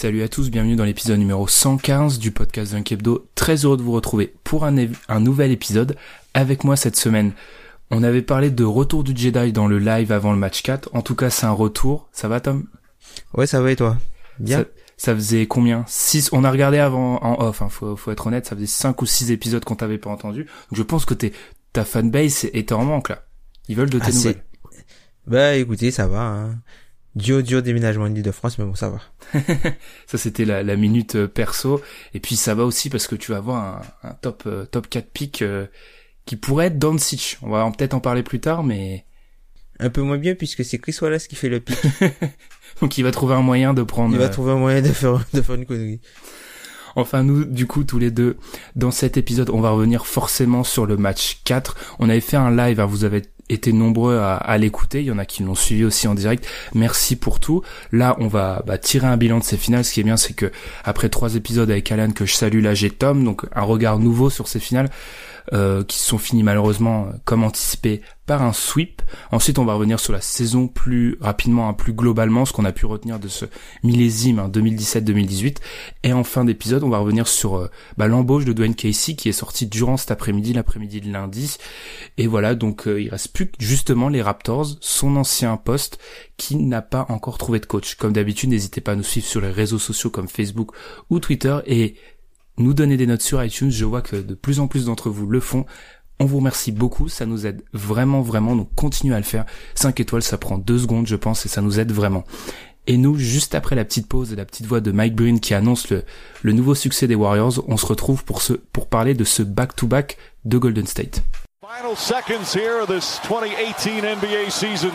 Salut à tous, bienvenue dans l'épisode numéro 115 du podcast Dunk Hebdo. Très heureux de vous retrouver pour un, nouvel épisode. Avec moi cette semaine, on avait parlé de retour du Jedi dans le live avant le match 4. En tout cas, c'est un retour. Ça va Tom? Ouais, ça va et toi? Bien. Ça, ça faisait combien? 6 On a regardé avant en off, hein, faut, faut être honnête, ça faisait 5 ou 6 épisodes qu'on t'avait pas entendu. Donc je pense que t'es, ta fanbase est en manque là. Ils veulent de tes Ah, nouvelles. Bah écoutez, ça va. Hein. Dur, dur déménagement de l'île de France, mais bon, ça va. Ça c'était la, la minute euh, perso. Et puis ça va aussi parce que tu vas avoir un, un top euh, top 4 pick euh, qui pourrait être Doncic. On va en- peut-être en parler plus tard, mais Un peu moins bien puisque c'est Chris Wallace qui fait le pic. donc il va trouver un moyen de prendre. Il va euh, trouver un moyen de faire, de faire une connerie. Enfin, nous, du coup, tous les deux, dans cet épisode, on va revenir forcément sur le match 4. On avait fait un live, hein, vous avez été nombreux à, l'écouter, il y en a qui l'ont suivi aussi en direct. Merci pour tout. Là, on va bah, tirer un bilan de ces finales. Ce qui est bien, c'est que après trois épisodes avec Alan que je salue, là j'ai Tom, donc un regard nouveau sur ces finales. euh, qui se sont finis malheureusement comme anticipé par un sweep. Ensuite, on va revenir sur la saison plus rapidement, hein, plus globalement, ce qu'on a pu retenir de ce millésime hein, 2017-2018. Et en fin d'épisode, on va revenir sur euh, bah, l'embauche de Dwayne Casey qui est sorti durant cet après-midi, l'après-midi de lundi. Et voilà, donc euh, il reste plus que justement les Raptors, son ancien poste, qui n'a pas encore trouvé de coach. Comme d'habitude, n'hésitez pas à nous suivre sur les réseaux sociaux comme Facebook ou Twitter et nous donner des notes sur iTunes. Je vois que de plus en plus d'entre vous le font. On vous remercie beaucoup, ça nous aide vraiment, vraiment, donc continuez à le faire. 5 étoiles, ça prend 2 secondes, je pense, et ça nous aide vraiment. Et nous, juste après la petite pause et la petite voix de Mike Breen qui annonce le, le nouveau succès des Warriors, on se retrouve pour, ce, pour parler de ce back-to-back de Golden State. Final seconds here of this 2018 NBA season.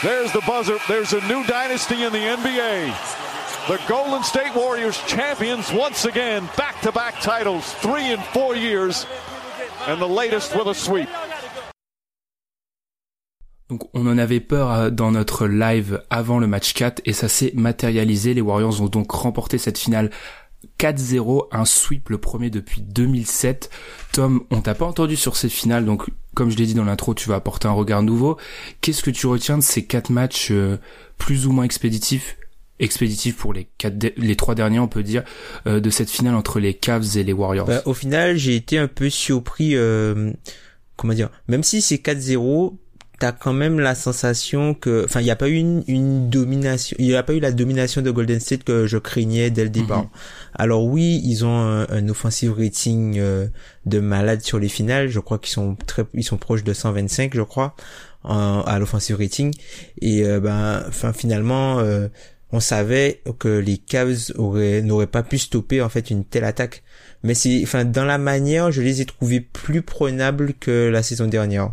There's the buzzer. There's a new dynasty in the NBA. The Golden State Warriors champions once again, back to back titles, three in four years, and the latest with a sweep. Donc on en avait peur euh, dans notre live avant le match 4 et ça s'est matérialisé. Les Warriors ont donc remporté cette finale 4-0, un sweep le premier depuis 2007. Tom, on t'a pas entendu sur ces finales, donc comme je l'ai dit dans l'intro, tu vas apporter un regard nouveau. Qu'est-ce que tu retiens de ces quatre matchs euh, plus ou moins expéditifs? Expéditifs pour les quatre de- les trois derniers on peut dire euh, de cette finale entre les Cavs et les Warriors. Bah, au final, j'ai été un peu surpris. Euh, comment dire Même si c'est 4-0, t'as quand même la sensation que, enfin, il n'y a pas eu une, une domination, il n'y a pas eu la domination de Golden State que je craignais dès le départ. Mhm. Alors oui, ils ont un, un offensive rating euh, de malade sur les finales. Je crois qu'ils sont très, ils sont proches de 125, je crois, en- à l'offensive rating. Et euh, ben, enfin, finalement. On savait que les Cavs auraient n'auraient pas pu stopper en fait une telle attaque mais c'est enfin dans la manière je les ai trouvés plus prenables que la saison dernière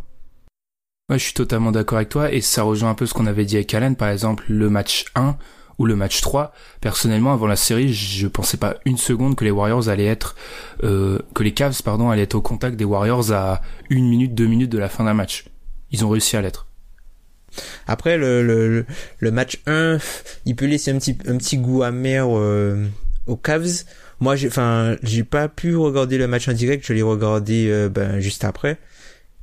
Ouais, je suis totalement d'accord avec toi et ça rejoint un peu ce qu'on avait dit avec Allen, par exemple le match 1 ou le match 3. Personnellement, avant la série, je pensais pas une seconde que les Warriors allaient être, euh, que les Cavs, pardon, allaient être au contact des Warriors à une minute, deux minutes de la fin d'un match. Ils ont réussi à l'être. Après le, le, le- match 1 il peut laisser un petit un petit goût amer euh, aux Cavs moi j'ai enfin j'ai pas pu regarder le match en direct je l'ai regardé euh, ben juste après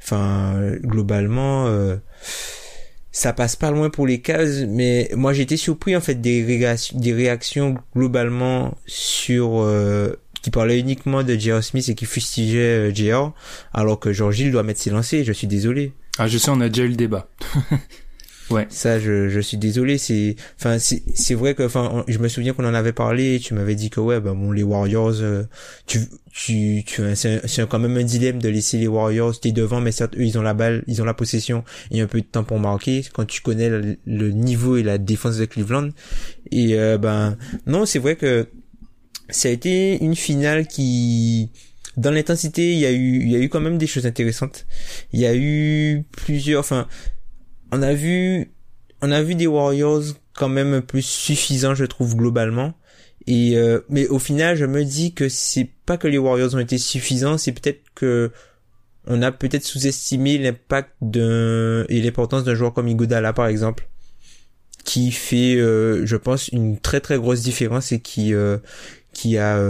enfin globalement euh, ça passe pas loin pour les Cavs, mais moi j'étais surpris en fait des réactions, des réactions globalement sur euh, qui parlaient uniquement de J.R. Smith et qui fustigeaient euh, J.R. alors que George doit mettre ses lancers. Je suis désolé. Ah, je sais, on a déjà eu le débat. Ça, je, je suis désolé. C'est, enfin, c'est, c'est vrai que, enfin, je me souviens qu'on en avait parlé. tu m'avais dit que ouais, ben bon, les Warriors, euh, tu, tu, tu, c'est, quand même un dilemme de laisser les Warriors. T'es devant, mais certes, eux, ils ont la balle, ils ont la possession et un peu de temps pour marquer. Quand tu connais le, niveau et la défense de Cleveland. Et euh, ben, non, c'est vrai que ça a été une finale qui dans l'intensité, il y a eu, il y a eu quand même des choses intéressantes. Il y a eu plusieurs, enfin, on a vu, on a vu des Warriors quand même plus suffisants, je trouve globalement. Et euh, mais au final, je me dis que c'est pas que les Warriors ont été suffisants, c'est peut-être que on a peut-être sous-estimé l'impact et l'importance d'un joueur comme Iguodala par exemple, qui fait, euh, je pense, une très très grosse différence et qui euh, qui a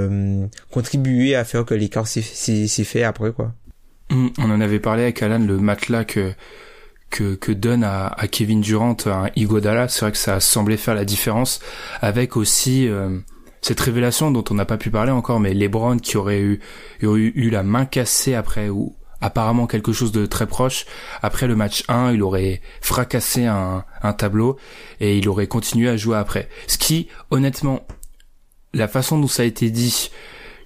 contribué à faire que l'écart s'est fait après quoi. Hum, on en avait parlé avec Alan le matelas que que, que donne à, à Kevin Durant un Igodala, c'est vrai que ça a semblé faire la différence avec aussi euh, cette révélation dont on n'a pas pu parler encore, mais LeBron qui aurait eu, eu, eu la main cassée après ou apparemment quelque chose de très proche. Après le match 1, il aurait fracassé un, un tableau et il aurait continué à jouer après. Ce qui, honnêtement, la façon dont ça a été dit,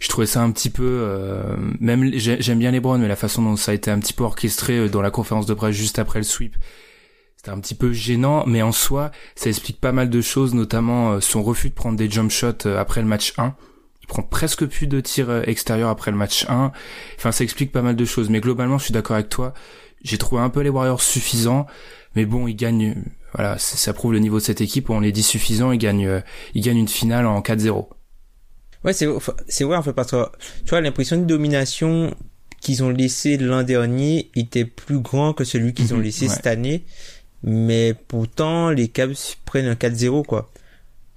je trouvais ça un petit peu euh, même j'aime bien les Browns mais la façon dont ça a été un petit peu orchestré euh, dans la conférence de presse juste après le sweep c'était un petit peu gênant mais en soi ça explique pas mal de choses notamment euh, son refus de prendre des jump shots après le match 1 il prend presque plus de tirs extérieurs après le match 1 enfin ça explique pas mal de choses mais globalement je suis d'accord avec toi. J'ai trouvé un peu les Warriors suffisants mais bon ils gagnent voilà ça prouve le niveau de cette équipe on les dit suffisants ils gagnent ils gagnent une finale en 4-0 Ouais, c'est c'est vrai en fait parce que tu vois l'impression de domination qu'ils ont laissé l'an dernier était plus grand que celui qu'ils ont mhm, laissé cette année, mais pourtant les Cavs prennent un 4-0 quoi.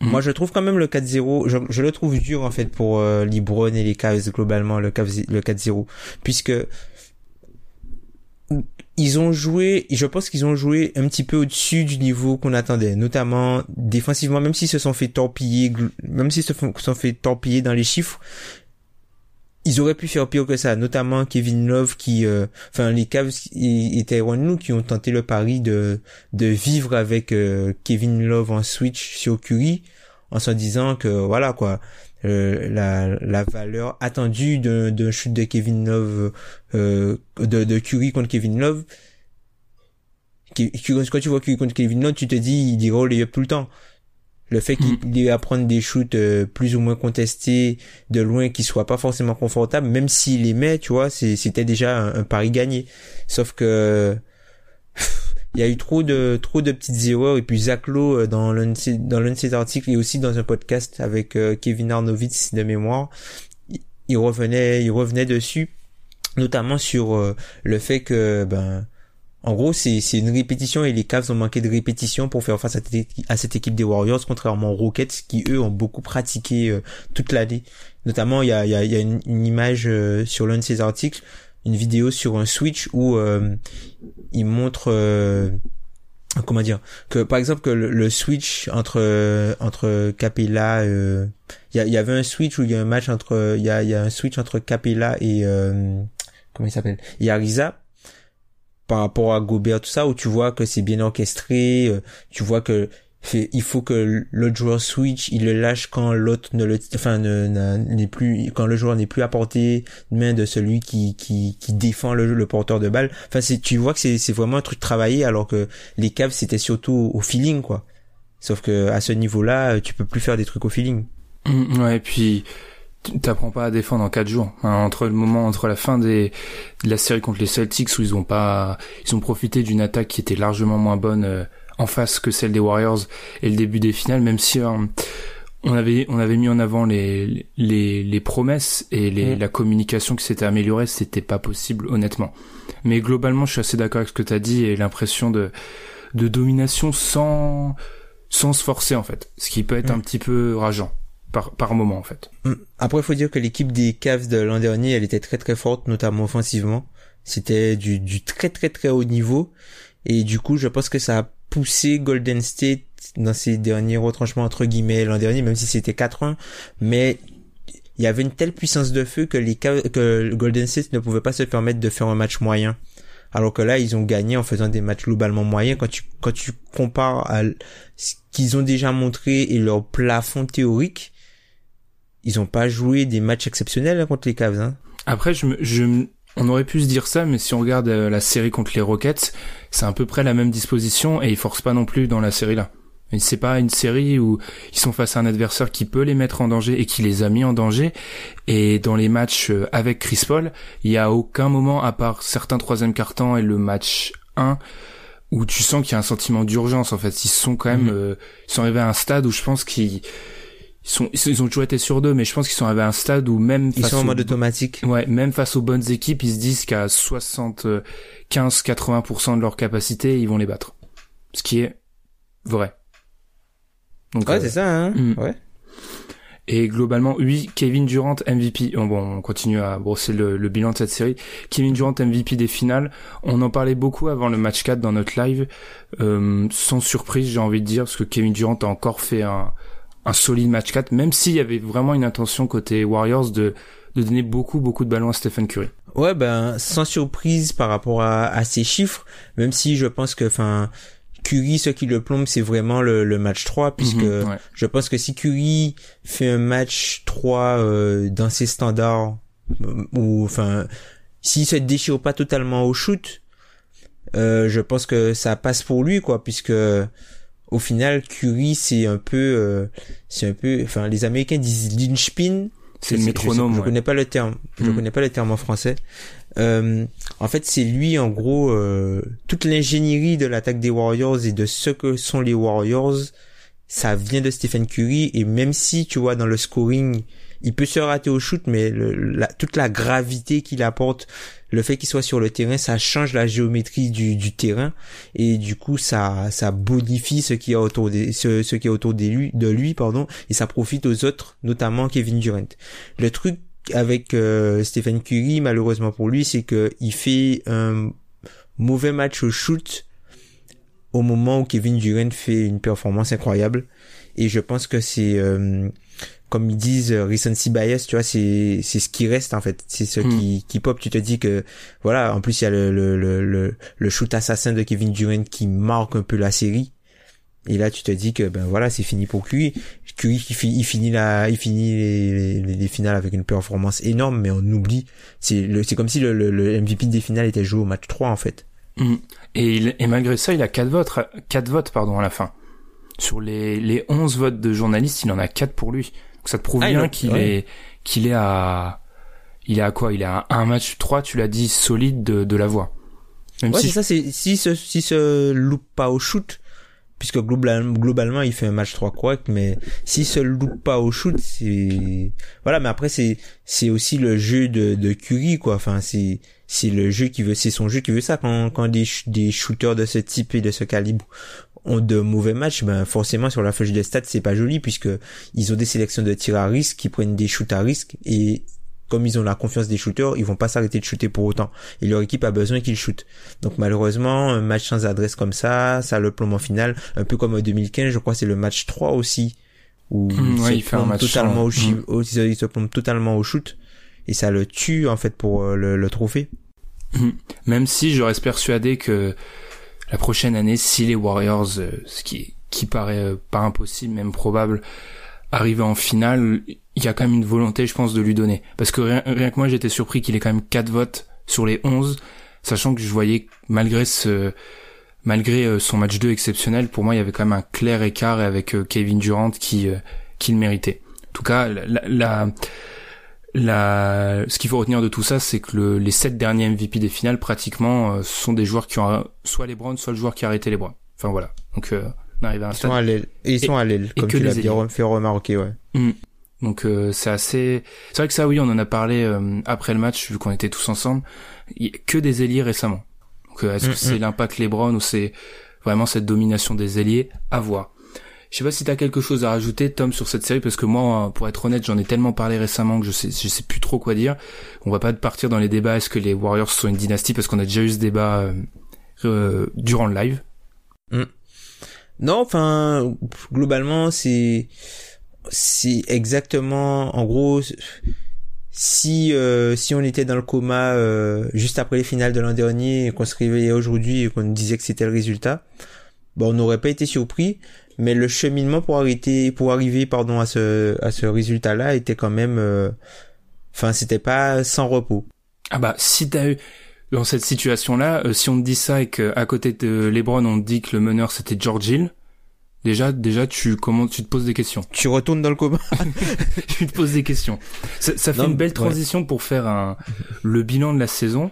Mhm. Moi, je trouve quand même le 4-0, je, je, le trouve dur en fait pour euh, LeBron et les Cavs globalement le le 4-0 puisque ils ont joué, je pense qu'ils ont joué un petit peu au-dessus du niveau qu'on attendait, notamment défensivement, même s'ils se sont fait torpiller, même s'ils se sont fait torpiller dans les chiffres, ils auraient pu faire pire que ça, notamment Kevin Love qui, euh, enfin les Cavs et, nous qui ont tenté le pari de de vivre avec euh, Kevin Love en switch sur Curry, en se disant que voilà quoi, euh, la, la valeur attendue d'un chute de Kevin Love euh, de, de Curry contre Kevin Love. Quand tu vois Curry contre Kevin Love tu te dis il dira les up tout le temps. Le fait qu'il mm. ait à prendre des shoots euh, plus ou moins contestés de loin qui soient pas forcément confortables même s'il les met tu vois c'était déjà un, un, pari gagné. Sauf que il y a eu trop de trop de petites erreurs et puis Zach Lowe euh, dans l'un de, ses articles et aussi dans un podcast avec euh, Kevin Arnovitz de mémoire il revenait il revenait dessus notamment sur euh, le fait que ben en gros, c'est c'est une répétition et les Cavs ont manqué de répétition pour faire face à, cette équipe des Warriors, contrairement aux Rockets qui eux ont beaucoup pratiqué toute l'année. Notamment, il y a, y a, y a une, image sur l'un de ces articles une vidéo sur un Switch où euh, il montre euh, comment dire que par exemple que le, Switch entre entre Capella euh, il y, y, avait un Switch où il y a un match entre il y a, y a un Switch entre Capella et euh, comment il s'appelle et Ariza par rapport à Gobert tout ça où tu vois que c'est bien orchestré tu vois que il faut que l'autre joueur switch, il le lâche quand l'autre ne le, enfin n'est plus, quand le joueur n'est plus à portée de main de celui qui qui, qui défend le, porteur de balle. Enfin, c'est, tu vois que c'est c'est vraiment un truc travaillé, alors que les caves c'était surtout au feeling quoi. Sauf que à ce niveau-là, tu peux plus faire des trucs au feeling. Mmh, ouais, et puis t'apprends pas à défendre en quatre jours. Hein, entre le moment, entre la fin des, de la série contre les Celtics où ils ont pas, ils ont profité d'une attaque qui était largement moins bonne. Euh, en face que celle des Warriors et le début des finales, même si euh, on avait on avait mis en avant les les, les promesses et les, mm. la communication qui s'était améliorée, c'était pas possible honnêtement. Mais globalement, je suis assez d'accord avec ce que tu as dit et l'impression de de domination sans sans se forcer en fait, ce qui peut être mm. un petit peu rageant par par moment en fait. Mm. Après, il faut dire que l'équipe des Cavs de l'an dernier, elle était très très forte, notamment offensivement. C'était du du très très très haut niveau et du coup, je pense que ça a poussé Golden State dans ses derniers retranchements entre guillemets l'an dernier, même si c'était 4-1, mais il y avait une telle puissance de feu que les que Golden State ne pouvait pas se permettre de faire un match moyen. Alors que là, ils ont gagné en faisant des matchs globalement moyens. Quand tu quand tu compares à ce qu'ils ont déjà montré et leur plafond théorique, ils ont pas joué des matchs exceptionnels hein, contre les Cavs. Hein. Après, je, je, on aurait pu se dire ça, mais si on regarde euh, la série contre les Rockets, c'est à peu près la même disposition et ils forcent pas non plus dans la série là. C'est pas une série où ils sont face à un adversaire qui peut les mettre en danger et qui les a mis en danger. Et dans les matchs euh, avec Chris Paul, il y a aucun moment, à part certains troisième cartons et le match 1, où tu sens qu'il y a un sentiment d'urgence. En fait, ils sont quand même, mhm. euh, ils sont arrivés à un stade où je pense qu'ils ils sont ils ont toujours été sur deux mais je pense qu'ils sont à un stade où même ils sont en mode automatique ouais même face aux bonnes équipes ils se disent qu'à 75 80% de leur capacité ils vont les battre ce qui est vrai donc ouais euh, c'est ça hein mm. ouais et globalement, oui, Kevin Durant MVP. Bon, on continue à brosser le, le, bilan de cette série. Kevin Durant MVP des finales. On en parlait beaucoup avant le match 4 dans notre live. Euh, sans surprise, j'ai envie de dire, parce que Kevin Durant a encore fait un, un solide match 4, même s'il y avait vraiment une intention côté Warriors de, de donner beaucoup, beaucoup de ballons à Stephen Curry. Ouais, ben, sans surprise par rapport à, à ces chiffres, même si je pense que, enfin, Curry, ce qui le plombe, c'est vraiment le, le, match 3, puisque mhm, je pense que si Curry fait un match 3 euh, dans ses standards, euh, ou enfin, s'il se déchire pas totalement au shoot, euh, je pense que ça passe pour lui, quoi, puisque au final, Curry, c'est un peu, euh, c'est un peu, enfin, les Américains disent linchpin. C'est le métronome. Je, connais pas le terme. Je hmm. connais pas le terme en français. Euh, en fait, c'est lui, en gros, euh, toute l'ingénierie de l'attaque des Warriors et de ce que sont les Warriors, ça vient de Stephen Curry. Et même si, tu vois, dans le scoring, il peut se rater au shoot, mais la, toute la gravité qu'il apporte, le fait qu'il soit sur le terrain, ça change la géométrie du, du terrain et du coup ça ça bonifie ce qui est autour de ce, ce qui est autour de lui, de lui pardon et ça profite aux autres, notamment Kevin Durant. Le truc avec euh, Stephen Curry, malheureusement pour lui, c'est que il fait un mauvais match au shoot au moment où Kevin Durant fait une performance incroyable et je pense que c'est euh, comme ils disent euh, recency bias tu vois c'est c'est ce qui reste en fait. C'est ce qui hmm. qui pop. Tu te dis que voilà en plus il y a le le le le, shoot assassin de Kevin Durant qui marque un peu la série. Et là tu te dis que ben voilà c'est fini pour Curry. Curry il, finit la il finit les, les, finales avec une performance énorme mais on oublie. C'est le c'est comme si le, le, MVP des finales était joué au match 3 en fait. Hmm. et il, et malgré ça il a quatre votes quatre votes pardon à la fin. Sur les les 11 votes de journalistes il en a quatre pour lui ça te prouve ah, bien qu'il est qu'il est à il est à quoi? Il est à un match 3, tu l'as dit, solide de, de la voix. Même ouais, si c'est ça, c'est si ce si se loupe pas au shoot, puisque globalement, globalement il fait un match 3 correct, mais si se loupe pas au shoot, c'est voilà. Mais après c'est c'est aussi le jeu de de Curry quoi. Enfin c'est c'est le jeu qui veut, c'est son jeu qui veut ça quand quand des des shooters de ce type et de ce calibre ont de mauvais matchs, ben forcément sur la feuille des stats c'est pas joli puisque ils ont des sélections de tirs à risque qui prennent des shoots à risque et comme ils ont la confiance des shooters, ils vont pas s'arrêter de shooter pour autant. Et leur équipe a besoin qu'ils shootent. Donc malheureusement, un match sans adresse comme ça, ça le plomb en finale, un peu comme en 2015, je crois c'est le match 3 aussi où mmh, il, fait un match totalement au, mmh. il se plombe totalement au shoot et ça le tue en fait pour euh, le, le trophée. Mmh. Même si je reste persuadé que la prochaine année, si les Warriors, euh, ce qui, qui paraît euh, pas impossible, même probable, arrivent en finale, il y a quand même une volonté, je pense, de lui donner. Parce que rien, que moi, j'étais surpris qu'il ait quand même 4 votes sur les 11, sachant que je voyais, malgré ce, malgré euh, son match 2 exceptionnel, pour moi, il y avait quand même un clair écart avec Kevin Durant qui, qui le méritait. En tout cas, la la, ce qu'il faut retenir de tout ça, c'est que le, les sept derniers MVP des finales, pratiquement, euh, sont des joueurs qui ont soit les Browns, soit le joueur qui a arrêté les Browns. Enfin voilà. Donc euh, on arrive à un ils Sont à. Et ils sont à l'aile, comme tu l'as bien fait remarquer, ouais. Mm. Donc euh, c'est assez. C'est vrai que ça, oui, on en a parlé euh, après le match vu qu'on était tous ensemble. Il y a que des ailiers récemment. Donc est-ce que mm, c'est mm. l'impact LeBron ou c'est vraiment cette domination des ailiers? À voir. Je sais pas si t'as quelque chose à rajouter, Tom, sur cette série, parce que moi, pour être honnête, j'en ai tellement parlé récemment que je sais, je sais plus trop quoi dire. On va pas partir dans les débats. Est-ce que les Warriors sont une dynastie Parce qu'on a déjà eu ce débat euh, euh durant le live. Mm. Non, enfin, globalement, c'est c'est exactement, en gros, si euh, si on était dans le coma euh, juste après les finales de l'an dernier et qu'on se réveillait aujourd'hui et qu'on disait que c'était le résultat, bon, on n'aurait pas été surpris. Mais le cheminement pour arrêter, pour arriver, pardon, à ce à ce résultat-là était quand même, euh, enfin, c'était pas sans repos. Ah bah si t'as eu dans cette situation-là, euh, si on te dit ça et qu'à côté de LeBron on te dit que le meneur c'était George Hill, déjà déjà tu comment tu te poses des questions. Tu retournes dans le coma. tu te poses des questions. Ça, ça fait Non, une belle ouais. transition pour faire un le bilan de la saison.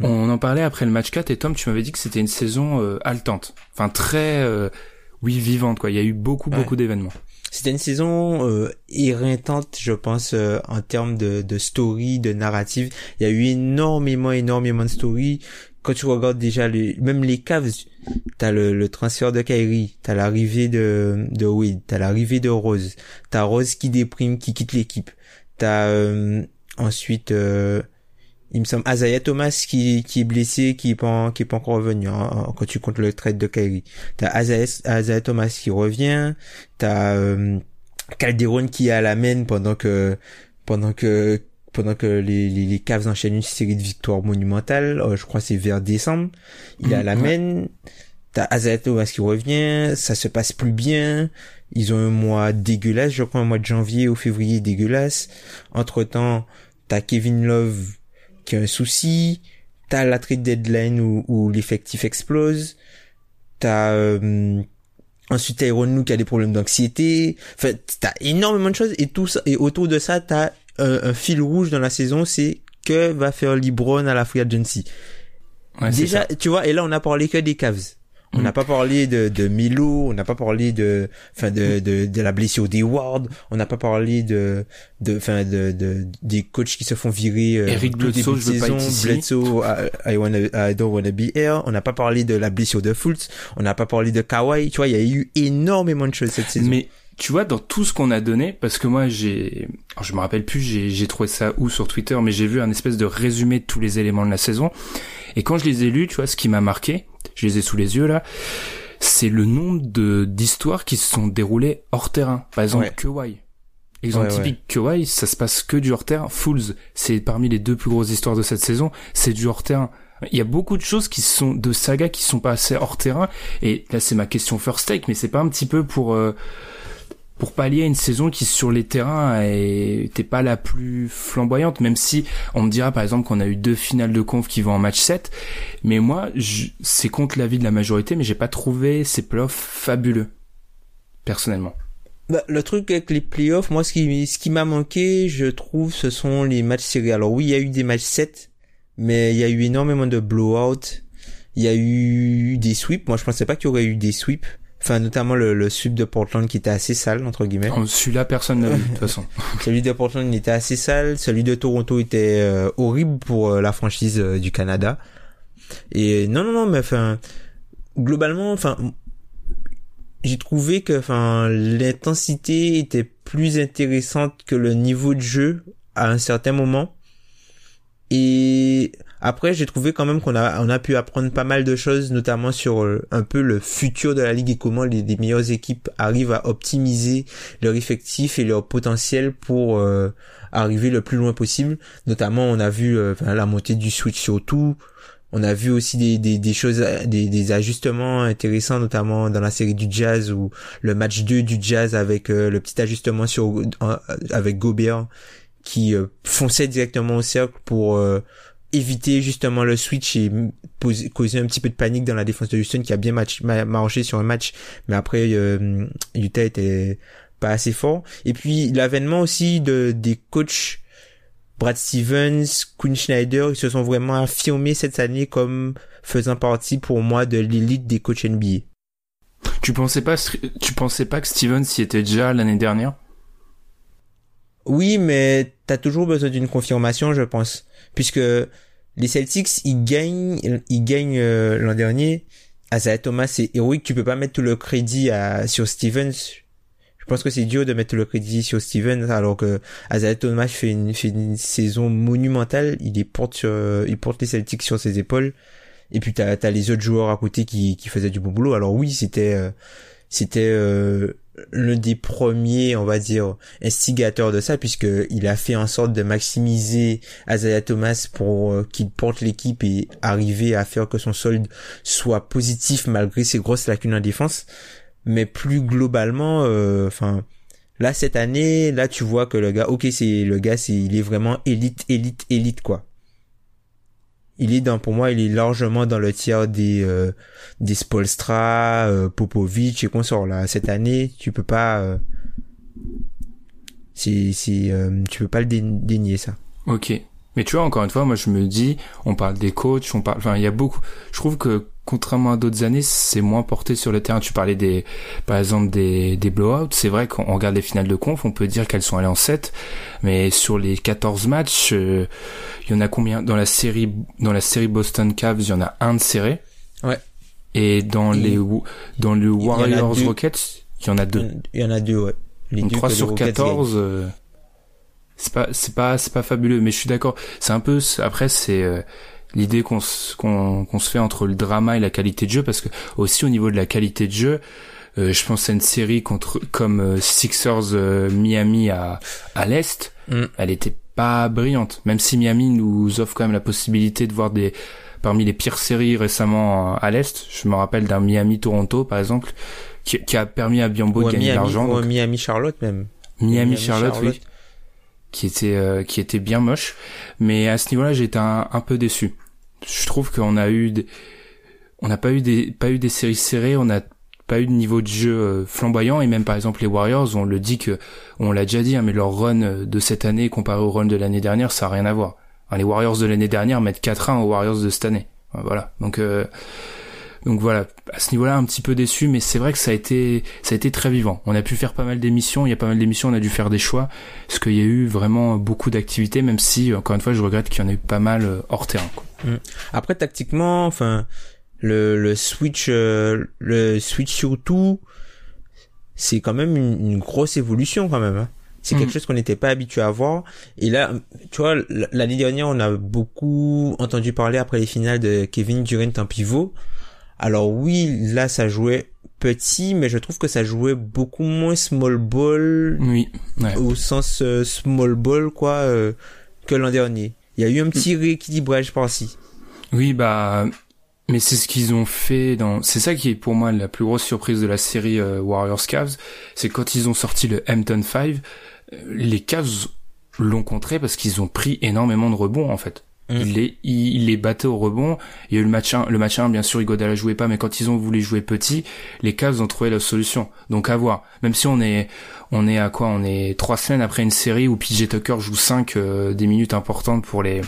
On en parlait après le match 4 et Tom tu m'avais dit que c'était une saison euh, haletante. Enfin très euh, oui vivante quoi. Il y a eu beaucoup Ouais. beaucoup d'événements. C'était une saison euh, éreintante, je pense, euh, en termes de, de story, de narrative. Il y a eu énormément, énormément de story. Quand tu regardes déjà les, même les Cavs, t'as le, le transfert de Kyrie, t'as l'arrivée de, de Wade, t'as l'arrivée de Rose, t'as Rose qui déprime, qui quitte l'équipe, t'as euh, ensuite, euh, il me semble, Isaiah Thomas qui, qui est blessé, qui est pas, qui est pas encore revenu hein, quand tu comptes le trade de Kyrie. T'as Isaiah Thomas qui revient, t'as euh, Calderon qui est à la main pendant que pendant que pendant que les, les, les Cavs enchaînent une série de victoires monumentales, euh, je crois que c'est vers décembre, il est à la Mm, ouais. main, t'as Isaiah Thomas qui revient, ça se passe plus bien, ils ont un mois dégueulasse, je crois un mois de janvier ou février dégueulasse, entre temps t'as Kevin Love qui a un souci, t'as la trade deadline où, où l'effectif explose, t'as euh, ensuite t'as Iron qui a des problèmes d'anxiété, enfin t'as énormément de choses et tout ça et autour de ça t'as un, un fil rouge dans la saison, c'est que va faire LeBron à la free agency. Ouais, Déjà, tu vois, et là on a parlé que des Cavs. On Mm. n'a pas parlé de, de Melo, on n'a pas parlé de, enfin de, de, de la blessure des Ward, on n'a pas parlé de, de, enfin de, de, des coachs qui se font virer. euh, Eric Bledsoe, je veux pas saison, être ici. Bledsoe, I, I, wanna, I don't wanna be here. On n'a pas parlé de la blessure de Fultz, on n'a pas parlé de Kawhi. Tu vois, il y a eu énormément de choses cette saison. Mais tu vois, dans tout ce qu'on a donné, parce que moi j'ai, je me rappelle plus, j'ai j'ai trouvé ça où sur Twitter, mais j'ai vu un espèce de résumé de tous les éléments de la saison. Et quand je les ai lus, tu vois, ce qui m'a marqué, je les ai sous les yeux là, c'est le nombre de d'histoires qui se sont déroulées hors terrain. Par exemple, Ouais. Kawhi. Exemple Ouais, ouais. typique, Kawhi, ça se passe que du hors terrain. Fools, c'est parmi les deux plus grosses histoires de cette saison, c'est du hors terrain. Il y a beaucoup de choses qui sont de sagas qui sont passées hors terrain et là c'est ma question first take mais c'est pas un petit peu pour euh, pour pallier à une saison qui sur les terrains était pas la plus flamboyante même si on me dira par exemple qu'on a eu deux finales de conf qui vont en match 7 mais moi c'est contre l'avis de la majorité mais j'ai pas trouvé ces playoffs fabuleux personnellement Bah, le truc avec les playoffs, moi, ce qui, ce qui m'a manqué, je trouve, ce sont les matchs serrés. Alors oui, il y a eu des matchs 7, mais il y a eu énormément de blowout. Il y a eu des sweeps. Moi, je pensais pas qu'il y aurait eu des sweeps. Enfin, notamment le, le sweep de Portland qui était assez sale, entre guillemets. Oh, celui-là personne n'a vu de toute façon Celui de Portland il était assez sale. Celui de Toronto était euh, horrible pour euh, la franchise euh, du Canada. Et non, non, non, mais enfin, globalement, enfin, j'ai trouvé que, enfin, l'intensité était plus intéressante que le niveau de jeu à un certain moment. Et après, j'ai trouvé quand même qu'on a, on a pu apprendre pas mal de choses, notamment sur euh, un peu le futur de la ligue et comment les, les meilleures équipes arrivent à optimiser leur effectif et leur potentiel pour euh, arriver le plus loin possible. Notamment, on a vu euh, la montée du switch sur tout. On a vu aussi des, des, des choses, des, des ajustements intéressants, notamment dans la série du Jazz ou le match 2 du Jazz avec euh, le petit ajustement sur avec Gobert qui euh, fonçait directement au cercle pour éviter justement le switch et poser, causer un petit peu de panique dans la défense de Houston qui a bien match, marché sur un match, mais après euh, Utah était pas assez fort. Et puis l'avènement aussi de des coachs Brad Stevens, Quinn Schneider, ils se sont vraiment affirmés cette année comme faisant partie pour moi de l'élite des coachs NBA. tu pensais pas tu pensais pas que Stevens y était déjà l'année dernière? Oui, mais t'as toujours besoin d'une confirmation, je pense, puisque les Celtics, ils gagnent, ils gagnent euh, l'an dernier. Isaiah Thomas, c'est héroïque. Tu peux pas mettre tout le crédit à, sur Stevens. Je pense que c'est dur de mettre tout le crédit sur Stevens, alors que Isaiah Thomas fait une, fait une saison monumentale. Il porte sur, il porte les Celtics sur ses épaules. et puis t'as as les autres joueurs à côté qui qui faisaient du bon boulot. Alors oui, c'était euh, c'était euh, l'un des premiers, on va dire, instigateurs de ça, puisque il a fait en sorte de maximiser Isaiah Thomas pour euh, qu'il porte l'équipe et arriver à faire que son solde soit positif malgré ses grosses lacunes en défense. Mais plus globalement, enfin. Là cette année, là tu vois que le gars, ok c'est le gars, c'est il est vraiment élite, élite, élite quoi. Il est dans, pour moi, il est largement dans le tiers des euh, des Spolstra, euh, Popovic et consorts là. Cette année, tu peux pas, euh, c'est c'est, euh, tu peux pas le dénier ça. Ok. Mais tu vois, encore une fois, moi je me dis, on parle des coachs, on parle, enfin il y a beaucoup. Je trouve que contrairement à d'autres années, c'est moins porté sur le terrain. Tu parlais des, par exemple, des, des blowouts. C'est vrai qu'on regarde les finales de conf, on peut dire qu'elles sont allées en 7, mais sur les 14 matchs, euh, il y en a combien? Dans la série, dans la série Boston Cavs, il y en a un de serré. Ouais. Et dans les, dans le Warriors Rockets, il y en a deux. Il y en a deux, ouais. Les Donc 3 sur 14, euh, c'est pas, c'est pas, c'est pas fabuleux, mais je suis d'accord. C'est un peu, après, c'est, euh, l'idée qu'on qu'on se fait entre le drama et la qualité de jeu parce que aussi au niveau de la qualité de jeu euh, je pense à une série contre comme euh, Sixers Miami à à l'est. Mm. elle était pas brillante. Même si Miami nous offre quand même la possibilité de voir des parmi les pires séries récemment à l'est. Je me rappelle d'un Miami Toronto par exemple qui, qui a permis à Biombo de gagner de l'argent Miami Charlotte même. Miami, Charlotte, oui qui était qui était bien moche mais à ce niveau-là j'étais un, peu déçu je trouve qu'on a eu des, on n'a pas eu des pas eu des séries serrées, on n'a pas eu de niveau de jeu euh, flamboyant et même par exemple les Warriors, on le dit que on l'a déjà dit, hein, mais leur run de cette année comparé au run de l'année dernière, ça a rien à voir. les Warriors de l'année dernière mettent 4-1 aux Warriors de cette année. Voilà. Donc euh, donc voilà, à ce niveau-là, un petit peu déçu, mais c'est vrai que ça a été, ça a été très vivant. On a pu faire pas mal d'émissions, il y a pas mal d'émissions, on a dû faire des choix, parce qu'il y a eu vraiment beaucoup d'activités, même si, encore une fois, je regrette qu'il y en ait eu pas mal euh, hors terrain. Quoi. Mm. Après, tactiquement, enfin, le, le switch, euh, le switch surtout, c'est quand même une, grosse évolution quand même. Hein. C'est quelque mm. chose qu'on n'était pas habitué à voir. Et là, tu vois, l'année dernière, on a beaucoup entendu parler après les finales de Kevin Durant en pivot. Alors oui, là ça jouait petit, mais je trouve que ça jouait beaucoup moins small ball. Oui. Au sens euh, small ball quoi euh, que l'an dernier. Il y a eu un petit rééquilibrage par-ci. Oui, bah mais c'est ce qu'ils ont fait dans c'est ça qui est pour moi la plus grosse surprise de la série euh, Warriors Cavs, c'est quand ils ont sorti le Hampton 5, les Cavs l'ont contré parce qu'ils ont pris énormément de rebonds en fait. Mm. Il, les, il, les battait au rebond. Il y a eu le match 1, le match 1, bien sûr, Igodala jouait pas, mais quand ils ont voulu jouer petit, les Cavs ont trouvé la solution. Donc à voir. Même si on est, on est à quoi? On est trois semaines après une série où PJ Tucker joue 5 euh, des minutes importantes pour les,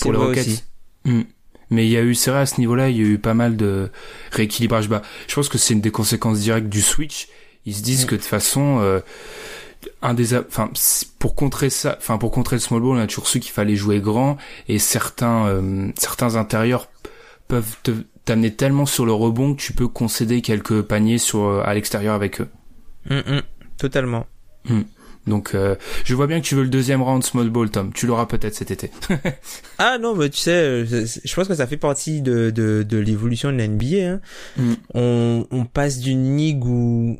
pour les Rockets. Mm. Mais il y a eu, c'est vrai, à ce niveau-là, il y a eu pas mal de rééquilibrage. Bah, je pense que c'est une des conséquences directes du switch. Ils se disent mm. que de toute façon, euh, un des enfin pour contrer ça enfin pour contrer le small ball on a toujours su qu'il fallait jouer grand et certains euh, certains intérieurs peuvent t'amener tellement sur le rebond que tu peux concéder quelques paniers sur euh, à l'extérieur avec eux. Hum, hum, totalement. Hum. donc euh, je vois bien que tu veux le deuxième round small ball Tom. Tu l'auras peut-être cet été. Ah non mais tu sais je pense que ça fait partie de de, de l'évolution de la NBA hein. on on passe d'une ligue où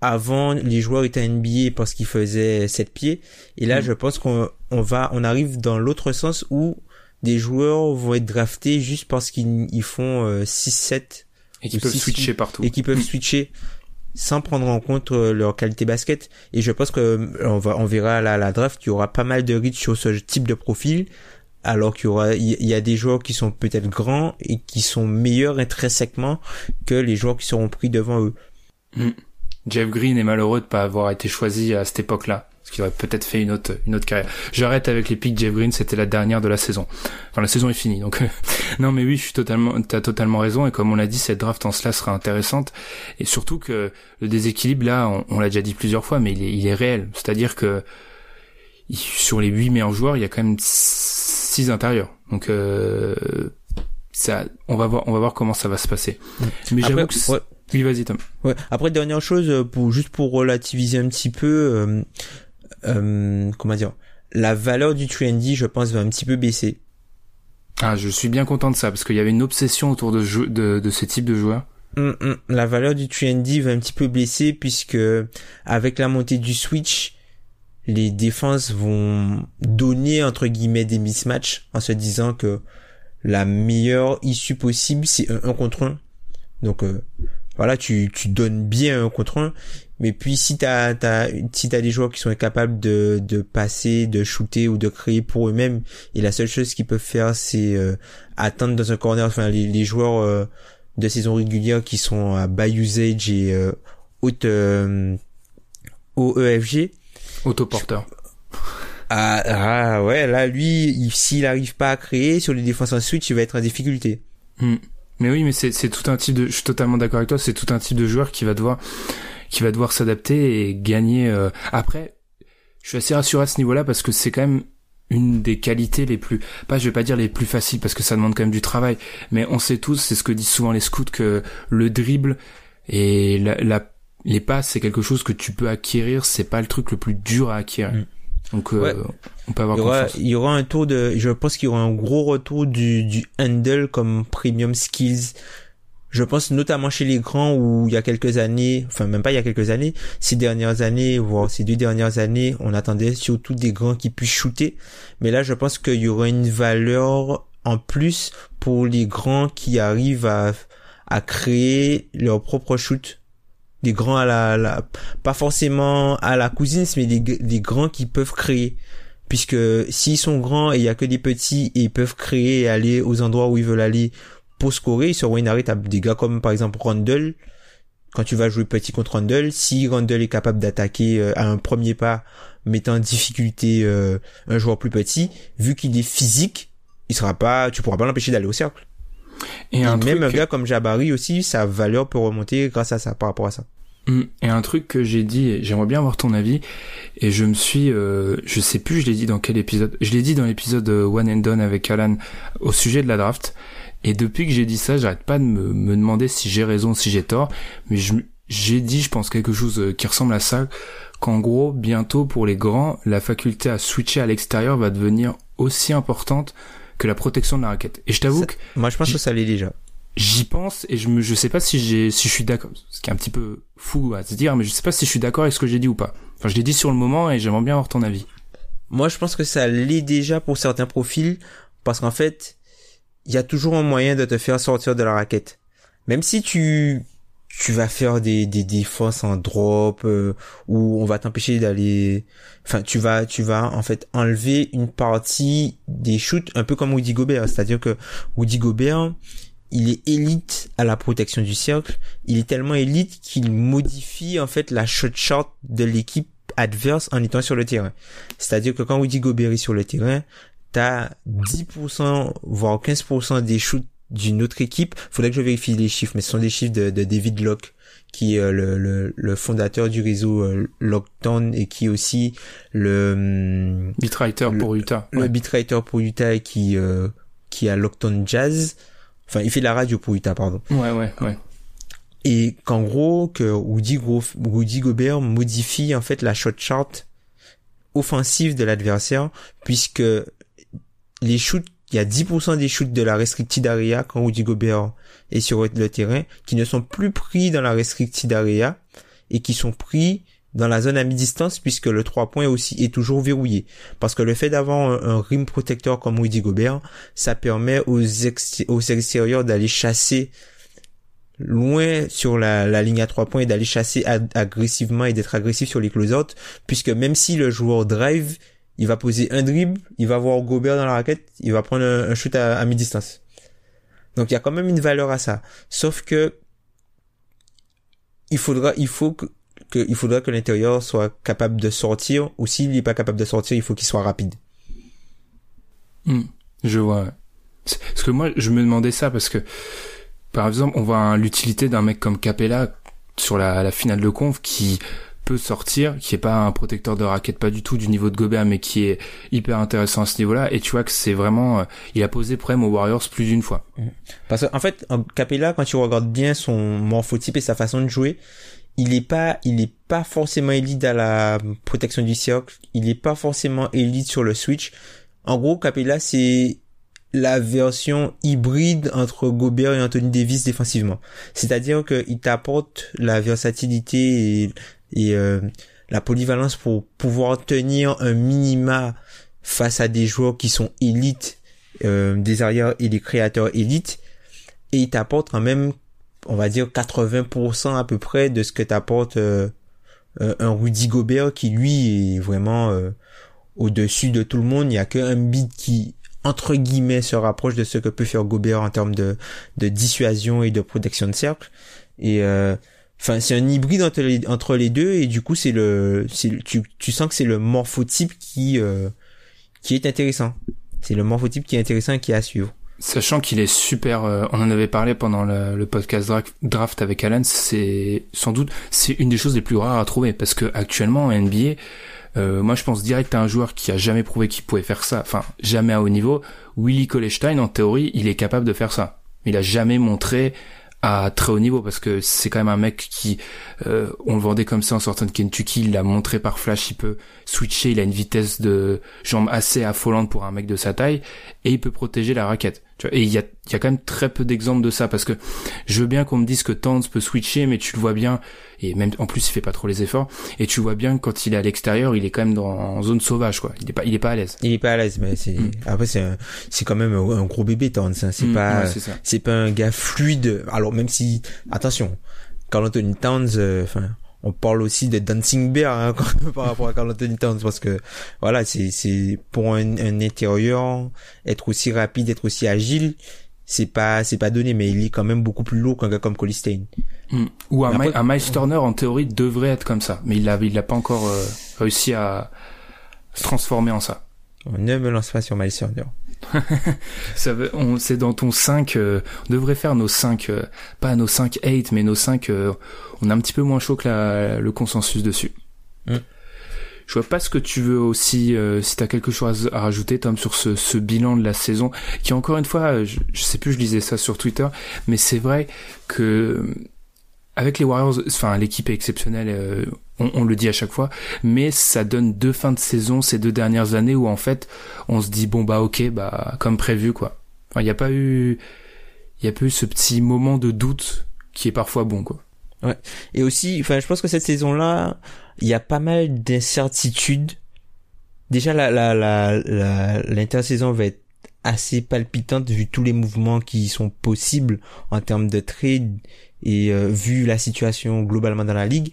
avant les joueurs étaient NBA parce qu'ils faisaient 7 pieds et là mm. je pense qu'on on va on arrive dans l'autre sens où des joueurs vont être draftés juste parce qu'ils font 6 euh, 7 et qui peuvent switcher partout et qui peuvent switcher sans prendre en compte euh, leur qualité basket et je pense que euh, on va on verra à la, draft il y aura pas mal de reach sur ce type de profil alors qu'il y aura il y a des joueurs qui sont peut-être grands et qui sont meilleurs intrinsèquement que les joueurs qui seront pris devant eux. Mm. Jeff Green est malheureux de pas avoir été choisi à cette époque-là. Ce qui aurait peut-être fait une autre, une autre carrière. J'arrête avec les pics Jeff Green, c'était la dernière de la saison. Enfin, la saison est finie, donc, non, mais oui, je suis totalement, t'as totalement raison, et comme on l'a dit, cette draft en cela sera intéressante, et surtout que le déséquilibre, là, on, l'a déjà dit plusieurs fois, mais il est, il est réel. C'est-à-dire que, sur les huit meilleurs joueurs, il y a quand même six intérieurs. Donc, euh, ça, on va voir, on va voir comment ça va se passer. Mais j'avoue que oui, vas-y Tom. Ouais. Après dernière chose euh, pour juste pour relativiser un petit peu euh, euh, comment dire la valeur du trendy je pense va un petit peu baisser. Ah, je suis bien content de ça parce qu'il y avait une obsession autour de, de, de ce type de joueurs. Hum, hum. La valeur du 3D va un petit peu blesser puisque avec la montée du Switch, les défenses vont donner entre guillemets des mismatchs en se disant que la meilleure issue possible c'est un 1 contre 1. Donc euh, voilà, tu, tu donnes bien un contre 1 mais puis si t'as t'as si t'as des joueurs qui sont incapables de de passer, de shooter ou de créer pour eux-mêmes et la seule chose qu'ils peuvent faire c'est euh, attendre dans un corner enfin les, les joueurs euh, de saison régulière qui sont à bas usage et euh, haute au EFG autoporteur. Ah, ah ouais là lui s'il arrive pas à créer sur les défenses en switch il va être en difficulté. Hmm. Mais oui mais c'est tout un type de je suis totalement d'accord avec toi c'est tout un type de joueur qui va devoir qui va devoir s'adapter et gagner. Euh, après, je suis assez rassuré à ce niveau-là parce que c'est quand même une des qualités les plus, pas je vais pas dire les plus faciles parce que ça demande quand même du travail, mais on sait tous, c'est ce que disent souvent les scouts que le dribble et la, les passes c'est quelque chose que tu peux acquérir, c'est pas le truc le plus dur à acquérir. Mm. Donc euh, on peut avoir il y, aura, il y aura un tour de, je pense qu'il y aura un gros retour du, du handle comme premium skills je pense notamment chez les grands où il y a quelques années, enfin même pas il y a quelques années, ces dernières années, voire ces deux dernières années, on attendait surtout des grands qui puissent shooter. Mais là, je pense qu'il y aura une valeur en plus pour les grands qui arrivent à, à créer leur propre shoot. Des grands à la, pas forcément à la cousine, mais des, des grands qui peuvent créer puisque s'ils sont grands et il y a que des petits et ils peuvent créer et aller aux endroits où ils veulent aller pour scorer sur Winari, t'as des gars comme par exemple Randall. Quand tu vas jouer petit contre Randall, si Randall est capable d'attaquer euh, à un premier pas, mettant en difficulté euh, un joueur plus petit, vu qu'il est physique, il sera pas, tu pourras pas l'empêcher d'aller au cercle. Et, même un gars comme Jabari aussi, sa valeur peut remonter grâce à ça, par rapport à ça. Hum, et un truc que j'ai dit, j'aimerais bien avoir ton avis, et je me suis, euh, je sais plus, je l'ai dit dans quel épisode, je l'ai dit dans l'épisode One and Done avec Alan au sujet de la draft, et depuis que j'ai dit ça, j'arrête pas de me, me demander si j'ai raison, si j'ai tort. Mais j'ai dit, je pense, quelque chose euh, qui ressemble à ça, qu'en gros, bientôt, pour les grands, la faculté à switcher à l'extérieur va devenir aussi importante que la protection de la raquette. Et je t'avoue que... Moi, je pense que ça l'est déjà. J'y pense et je me, je sais pas si j'ai, si je suis d'accord. Ce qui est un petit peu fou à se dire, mais je sais pas si je suis d'accord avec ce que j'ai dit ou pas. Enfin, je l'ai dit sur le moment et j'aimerais bien avoir ton avis. Moi, je pense que ça l'est déjà pour certains profils parce qu'en fait, il y a toujours un moyen de te faire sortir de la raquette. Même si tu tu vas faire des, des défenses en drop euh, ou on va t'empêcher d'aller enfin tu vas tu vas en fait enlever une partie des shoots un peu comme Woody Gobert. C'est-à-dire que Woody Gobert il est élite à la protection du cercle. Il est tellement élite qu'il modifie en fait la shot shot de l'équipe adverse en étant sur le terrain. C'est-à-dire que quand Woody Gobert est sur le terrain t'as 10% voire 15% des shoots d'une autre équipe. Faudrait que je vérifie les chiffres, mais ce sont des chiffres de, David Locke, qui est euh, le, le, fondateur du réseau euh, Lockdown et qui est aussi le hum, bitraiteur pour Utah. Le bitraiteur pour Utah et qui euh, qui a Lockdown Jazz. Enfin, il fait de la radio pour Utah, pardon. Ouais, ouais, ouais. Et qu'en gros, que Woody, Woody Gobert modifie en fait la shot chart offensive de l'adversaire, puisque les shoots, il y a 10% des shoots de la restricted area quand Rudy Gobert est sur le terrain qui ne sont plus pris dans la restricted area et qui sont pris dans la zone à mi-distance puisque le 3 points aussi est toujours verrouillé. Parce que le fait d'avoir un, rim protecteur comme Rudy Gobert, ça permet aux, aux extérieurs d'aller chasser loin sur la, ligne à 3 points et d'aller chasser agressivement et d'être agressif sur les closeouts puisque même si le joueur drive, il va poser un dribble, il va voir Gobert dans la raquette, il va prendre un, shoot à, mi-distance. Donc il y a quand même une valeur à ça. Sauf que il faudra, il faut que, il faudra que l'intérieur soit capable de sortir, ou s'il n'est pas capable de sortir, il faut qu'il soit rapide. Hmm, je vois. Parce que moi, je me demandais ça parce que, par exemple, on voit l'utilité d'un mec comme Capella sur la, la finale de conf qui sortir, qui est pas un protecteur de raquette pas du tout du niveau de Gobert, mais qui est hyper intéressant à ce niveau-là. Et tu vois que c'est vraiment, euh, il a posé problème aux Warriors plus d'une fois. Mmh. Parce qu'en en fait, Capella, quand tu regardes bien son morphotype et sa façon de jouer, il est pas, il est pas forcément élite à la protection du cercle. Il est pas forcément élite sur le switch. En gros, Capella, c'est la version hybride entre Gobert et Anthony Davis défensivement. C'est-à-dire qu'il t'apporte la versatilité et euh, la polyvalence pour pouvoir tenir un minima face à des joueurs qui sont élites, euh, des arrières et des créateurs élites, et il t'apporte quand même, on va dire 80% à peu près de ce que t'apporte euh, euh, un Rudy Gobert qui lui est vraiment euh, au-dessus de tout le monde. Il y a qu'un beat qui entre guillemets se rapproche de ce que peut faire Gobert en termes de, de dissuasion et de protection de cercle. Et euh, enfin c'est un hybride entre les, deux et du coup c'est le, tu, tu sens que c'est le morphotype qui euh, qui est intéressant. C'est le morphotype qui est intéressant et qui est à suivre. Sachant qu'il est super, euh, on en avait parlé pendant le, podcast draft, avec Alan, c'est sans doute c'est une des choses les plus rares à trouver parce que actuellement en NBA, euh, moi je pense direct à un joueur qui a jamais prouvé qu'il pouvait faire ça, enfin jamais à haut niveau. Willy Kolestein en théorie, il est capable de faire ça. Il a jamais montré à très haut niveau parce que c'est quand même un mec qui euh, on le vendait comme ça en sortant de Kentucky il l'a montré par flash il peut switcher il a une vitesse de jambe assez affolante pour un mec de sa taille et il peut protéger la raquette. Tu vois, et il y a, y a quand même très peu d'exemples de ça parce que je veux bien qu'on me dise que Towns peut switcher mais tu le vois bien et même en plus il fait pas trop les efforts et tu vois bien que quand il est à l'extérieur il est quand même dans en zone sauvage quoi il est pas il est pas à l'aise Il est pas à l'aise, mais c'est Mm. après c'est un- c'est quand même un, gros bébé Towns. hein. C'est Mm, pas ouais, c'est pas un gars fluide. Alors même si attention, Carl Anthony Towns, euh, enfin on parle aussi de dancing bear hein, par rapport à Carl Anthony Towns parce que voilà c'est c'est pour un, un intérieur être aussi rapide, être aussi agile, c'est pas c'est pas donné, mais il est quand même beaucoup plus lourd qu'un gars comme Colistein. Mm. Ou un, après- un Miles Turner en théorie devrait être comme ça, mais il l'a il l'a pas encore euh, réussi à se transformer en ça. Ne me lance pas sur Miles Turner. Ça veut, on, c'est dans ton 5, euh, on devrait faire nos 5, euh, pas nos 5 8, mais nos 5, euh, on est un petit peu moins chaud que la, le consensus dessus. Mm. Je vois pas ce que tu veux aussi, euh, si t'as quelque chose à rajouter, Tom, sur ce, ce bilan de la saison, qui encore une fois, euh, je, sais plus, je lisais ça sur Twitter, mais c'est vrai que euh, avec les Warriors, enfin l'équipe est exceptionnelle, euh, on, on le dit à chaque fois, mais ça donne deux fins de saison ces deux dernières années où en fait on se dit bon bah ok bah comme prévu quoi. Enfin il n'y a pas eu il y a pas eu ce petit moment de doute qui est parfois bon quoi. Et aussi, enfin, je pense que cette saison-là, il y a pas mal d'incertitudes. Déjà, la, la, la, l'intersaison va être assez palpitante vu tous les mouvements qui sont possibles en termes de trade et euh, vu la situation globalement dans la ligue.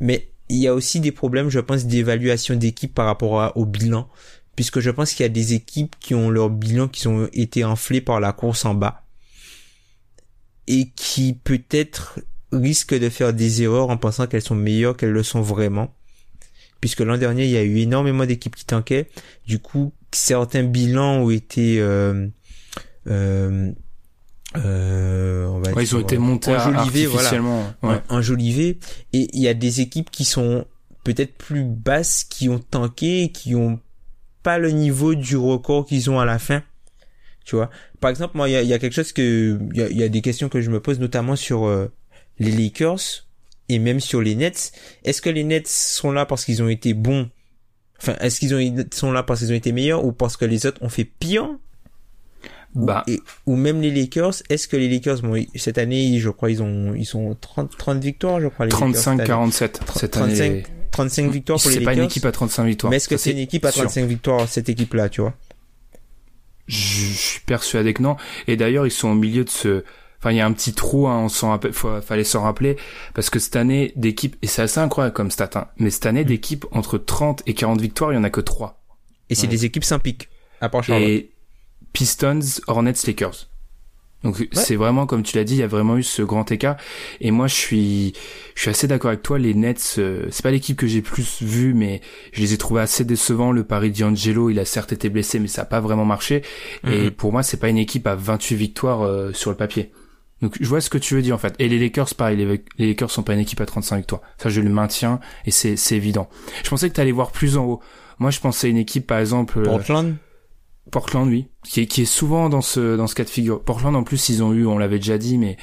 Mais il y a aussi des problèmes, je pense, d'évaluation d'équipe par rapport au bilan. Puisque je pense qu'il y a des équipes qui ont leur bilan qui ont été enflés par la course en bas. Et qui peut-être risquent de faire des erreurs en pensant qu'elles sont meilleures qu'elles le sont vraiment. Puisque l'an dernier, il y a eu énormément d'équipes qui tankaient. Du coup, certains bilans ont été... Euh, euh, euh, on va Ouais, ils ont dire, été montés enjolivés, voilà. Ouais. en- enjolivés. Et il y a des équipes qui sont peut-être plus basses, qui ont tanké, qui ont pas le niveau du record qu'ils ont à la fin. Tu vois? Par exemple, moi, il y a, y a quelque chose que, il y a, y a des questions que je me pose, notamment sur euh, les Lakers et même sur les Nets. Est-ce que les Nets sont là parce qu'ils ont été bons? Enfin, est-ce qu'ils ont sont là parce qu'ils ont été meilleurs ou parce que les autres ont fait pire? Bah et, ou même les Lakers, est-ce que les Lakers, bon, cette année, je crois, ils ont, ils sont 30, 30 victoires, je crois, les Lakers, cette année. 35-47 cette 35, année. 35 victoires pour les C'est Lakers. pas une équipe à 35 victoires. mais est-ce que c'est une équipe à sûr. 35 victoires, cette équipe-là, tu vois? Je je suis persuadé que non. Et d'ailleurs, ils sont au milieu de ce. Enfin, il y a un petit trou, hein, on s'en rappelle, faut- fallait s'en rappeler, parce que cette année d'équipe, et c'est assez incroyable comme stat, hein, mais cette année d'équipe entre 30 et 40 victoires, il y en a que 3. Et c'est Ouais. des équipes sans pique. À part Charlotte. Et Pistons, Hornets, Lakers. Donc c'est vraiment comme tu l'as dit, il y a vraiment eu ce grand écart. Et moi je suis, je suis assez d'accord avec toi. Les Nets, euh, c'est pas l'équipe que j'ai plus vue, mais je les ai trouvés assez décevants. Le pari d'Angelo, il a certes été blessé, mais ça a pas vraiment marché. Et Mhm. pour moi, c'est pas une équipe à 28 victoires euh, sur le papier. Donc je vois ce que tu veux dire en fait. Et les Lakers, pareil, les, les Lakers sont pas une équipe à 35 victoires. Ça je le maintiens et c'est c'est évident. Je pensais que t'allais voir plus en haut. Moi je pensais à une équipe par exemple. euh, Portland? Portland, oui, qui est, qui est souvent dans ce dans ce cas de figure. Portland, en plus, ils ont eu, on l'avait déjà dit, mais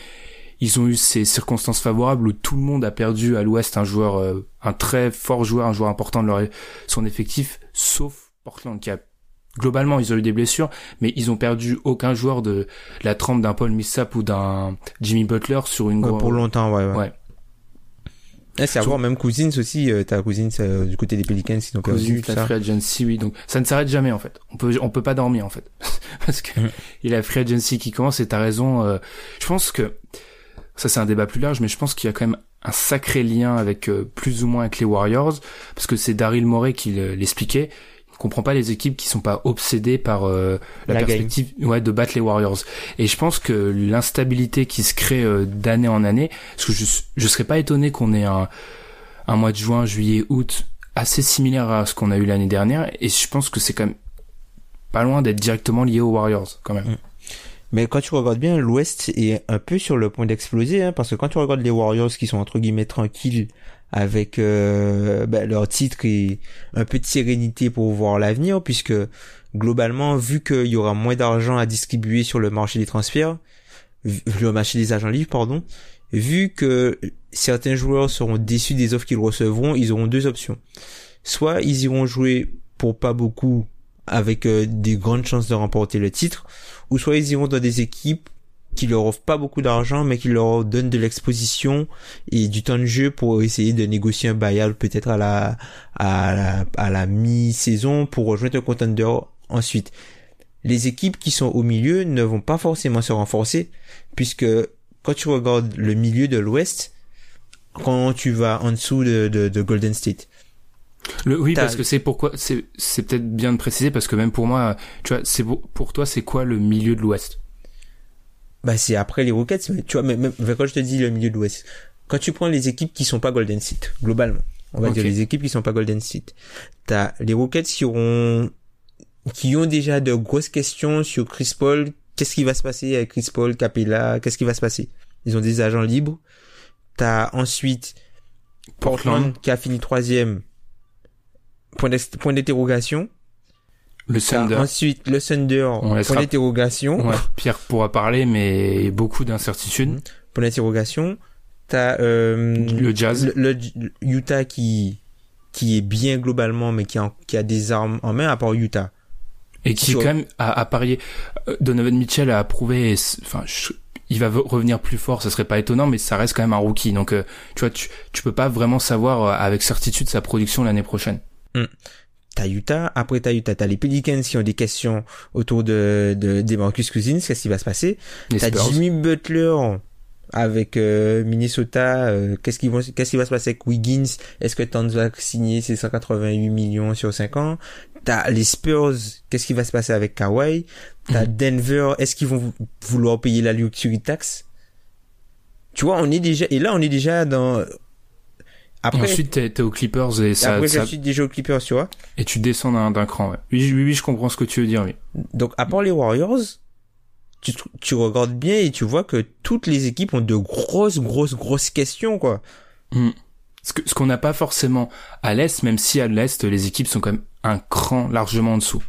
ils ont eu ces circonstances favorables où tout le monde a perdu à l'Ouest un joueur, euh, un très fort joueur, un joueur important de leur son effectif, sauf Portland qui a globalement, ils ont eu des blessures, mais ils ont perdu aucun joueur de la trempe d'un Paul Millsap ou d'un Jimmy Butler sur une Ouais, pour longtemps, ouais. ouais. Ouais. Eh, c'est à voir, même Cousins aussi, euh, t'as Cousins euh, du côté des Pelicans, ils ont perdu, tout ça. free agency, oui. Donc, ça ne s'arrête jamais, en fait. On peut, on peut pas dormir, en fait. Parce que Mhm. il y a la free agency qui commence et t'as raison. euh, je pense que, ça c'est un débat plus large, mais je pense qu'il y a quand même un sacré lien avec, euh, plus ou moins avec les Warriors. Parce que c'est Daryl Morey qui le- l'expliquait. Il comprend pas les équipes qui sont pas obsédées par, euh, la, perspective, ouais, de battre les Warriors. Et je pense que l'instabilité qui se crée euh, d'année en année, parce que je, je serais pas étonné qu'on ait un, un mois de juin, juillet, août assez similaire à ce qu'on a eu l'année dernière et je pense que c'est quand même pas loin d'être directement lié aux Warriors quand même. Mais quand tu regardes bien, l'Ouest est un peu sur le point d'exploser, hein, parce que quand tu regardes les Warriors qui sont entre guillemets tranquilles avec euh, ben, leur titre et un peu de sérénité pour voir l'avenir, puisque globalement, vu qu'il y aura moins d'argent à distribuer sur le marché des transferts, le marché des agents libres, pardon, vu que certains joueurs seront déçus des offres qu'ils recevront, ils auront deux options. Soit ils iront jouer pour pas beaucoup avec euh, des grandes chances de remporter le titre, ou soit ils iront dans des équipes qui leur offrent pas beaucoup d'argent, mais qui leur donnent de l'exposition et du temps de jeu pour essayer de négocier un buyout peut-être à la, à la, à la mi-saison pour rejoindre un contender ensuite. Les équipes qui sont au milieu ne vont pas forcément se renforcer, puisque quand tu regardes le milieu de l'Ouest, quand tu vas en dessous de, de, de Golden State, Le, oui, parce que c'est pourquoi c'est c'est peut-être bien de préciser parce que même pour moi, tu vois, c'est pour, pour toi c'est quoi le milieu de l'Ouest? Bah c'est après les Rockets, mais tu vois, même, même quand je te dis le milieu de l'Ouest, quand tu prends les équipes qui sont pas Golden State, globalement, on va dire les équipes qui sont pas Golden State, t'as les Rockets qui auront, qui ont déjà de grosses questions sur Chris Paul, qu'est-ce qui va se passer avec Chris Paul, Capella, qu'est-ce qui va se passer? Ils ont des agents libres. T'as ensuite Portland, Portland. qui a fini troisième, point d'interrogation. Le Thunder. ensuite le Thunder, On point laissera- d'interrogation. Ouais, Pierre pourra parler, mais beaucoup d'incertitudes. Mhm. point d'interrogation. T'as euh, Le Jazz. le, le Utah qui qui est bien globalement, mais qui a, qui a des armes en main à part Utah. Et qui Sur- quand même a, a parié. Donovan Mitchell a prouvé, et c- enfin, je- il va revenir plus fort, ça serait pas étonnant, mais ça reste quand même un rookie. Donc, euh, tu vois, tu, tu peux pas vraiment savoir euh, avec certitude sa production l'année prochaine. T'as Utah, après t'as Utah, t'as les Pelicans qui ont des questions autour de, de des Marcus Cousins, qu'est-ce qui va se passer? T'as. Jimmy Butler avec euh, Minnesota, euh, qu'est-ce qui vont qu'est-ce qui va se passer avec Wiggins? Est-ce que Towns va signer ses 188 millions sur 5 ans? T'as les Spurs, qu'est-ce qui va se passer avec Kawhi? T'as Mhm. Denver, est-ce qu'ils vont vou- vouloir payer la luxury tax? Tu vois, on est déjà et là on est déjà dans Et après ensuite, t'es, t'es aux Clippers et ça, après ça- je suis déjà aux Clippers, tu vois. et tu descends d'un, d'un cran. Ouais. Oui, oui, oui, je comprends ce que tu veux dire. Oui. Donc, à part les Warriors, tu, tu regardes bien et tu vois que toutes les équipes ont de grosses, grosses, grosses questions, quoi. Mm. Ce, que, ce qu'on n'a pas forcément à l'est, même si à l'est, les équipes sont quand même un cran largement en dessous.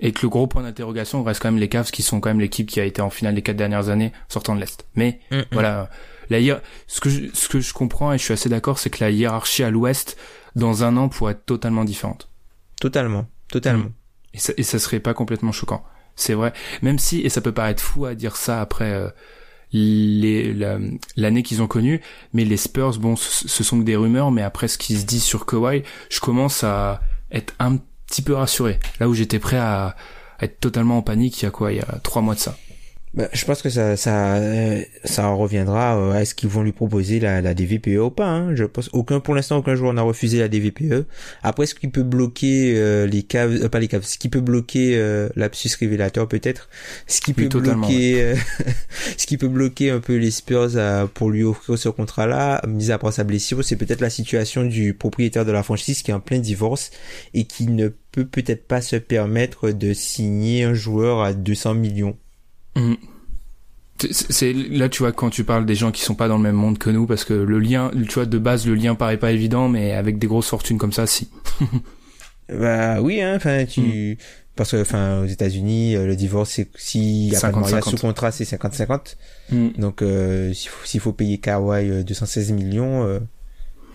Et que le gros point d'interrogation reste quand même les Cavs, qui sont quand même l'équipe qui a été en finale les quatre dernières années sortant de l'est. Mais voilà, la ce que je, ce que je comprends et je suis assez d'accord, c'est que la hiérarchie à l'ouest dans un an pourrait être totalement différente. Totalement, totalement. Mm. Et ça, et ça serait pas complètement choquant. C'est vrai. Même si, et ça peut paraître fou à dire ça après euh, la- l'année qu'ils ont connue, mais les Spurs, bon, ce, ce sont que des rumeurs, mais après ce qui se dit sur Kawhi, je commence à être un petit peu rassuré. Là où j'étais prêt à, à être totalement en panique il y a quoi, il y a trois mois de ça. Bah, je pense que ça, ça, euh, ça reviendra euh, à est-ce qu'ils vont lui proposer la, la DVPE ou pas. Hein. Je pense aucun, pour l'instant, aucun joueur n'a refusé la DVPE. Après, ce qui peut bloquer euh, les caves, euh, pas les caves, ce qui peut bloquer euh, l'absus révélateur peut-être, ce qui Oui, peut bloquer, euh, ce qui peut bloquer un peu les Spurs à- pour lui offrir ce contrat-là, mis à part sa blessure, c'est peut-être la situation du propriétaire de la franchise qui est en plein divorce et qui ne peut peut-être pas se permettre de signer un joueur à 200 millions. Mm. C'est- là tu vois quand tu parles des gens qui sont pas dans le même monde que nous parce que le lien tu vois de base le lien paraît pas évident mais avec des grosses fortunes comme ça si Bah oui, hein, enfin tu parce que enfin aux États-Unis euh, le divorce c'est s'il y a pas de mariage 50-50. sous contrat c'est 50-50. Mm. Donc euh, s'il faut, faut payer Kawhi euh, 216 millions euh,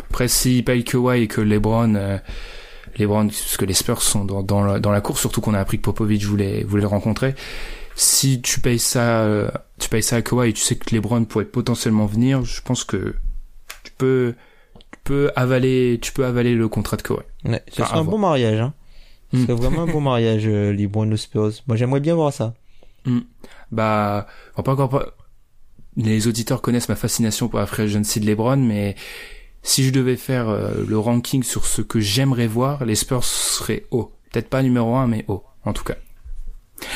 Après, s'il paye Kawhi et que LeBron euh, les Browns, parce que les Spurs sont dans, dans, la, dans la course, surtout qu'on a appris que Popovich voulait, voulait le rencontrer. Si tu payes ça, euh, tu payes ça à Kawhi et tu sais que les Browns pourraient potentiellement venir, je pense que tu peux, tu peux avaler, tu peux avaler le contrat de Kawhi. Ouais, ce serait un bon mariage, hein. Ce serait vraiment un bon mariage, euh, les Browns Spurs. Moi, j'aimerais bien voir ça. Mm. Bah, on pas encore pas, les auditeurs connaissent ma fascination pour la free agency de LeBron, mais si je devais faire euh, le ranking sur ce que j'aimerais voir, les Spurs seraient haut. Peut-être pas numéro un, mais haut, en tout cas.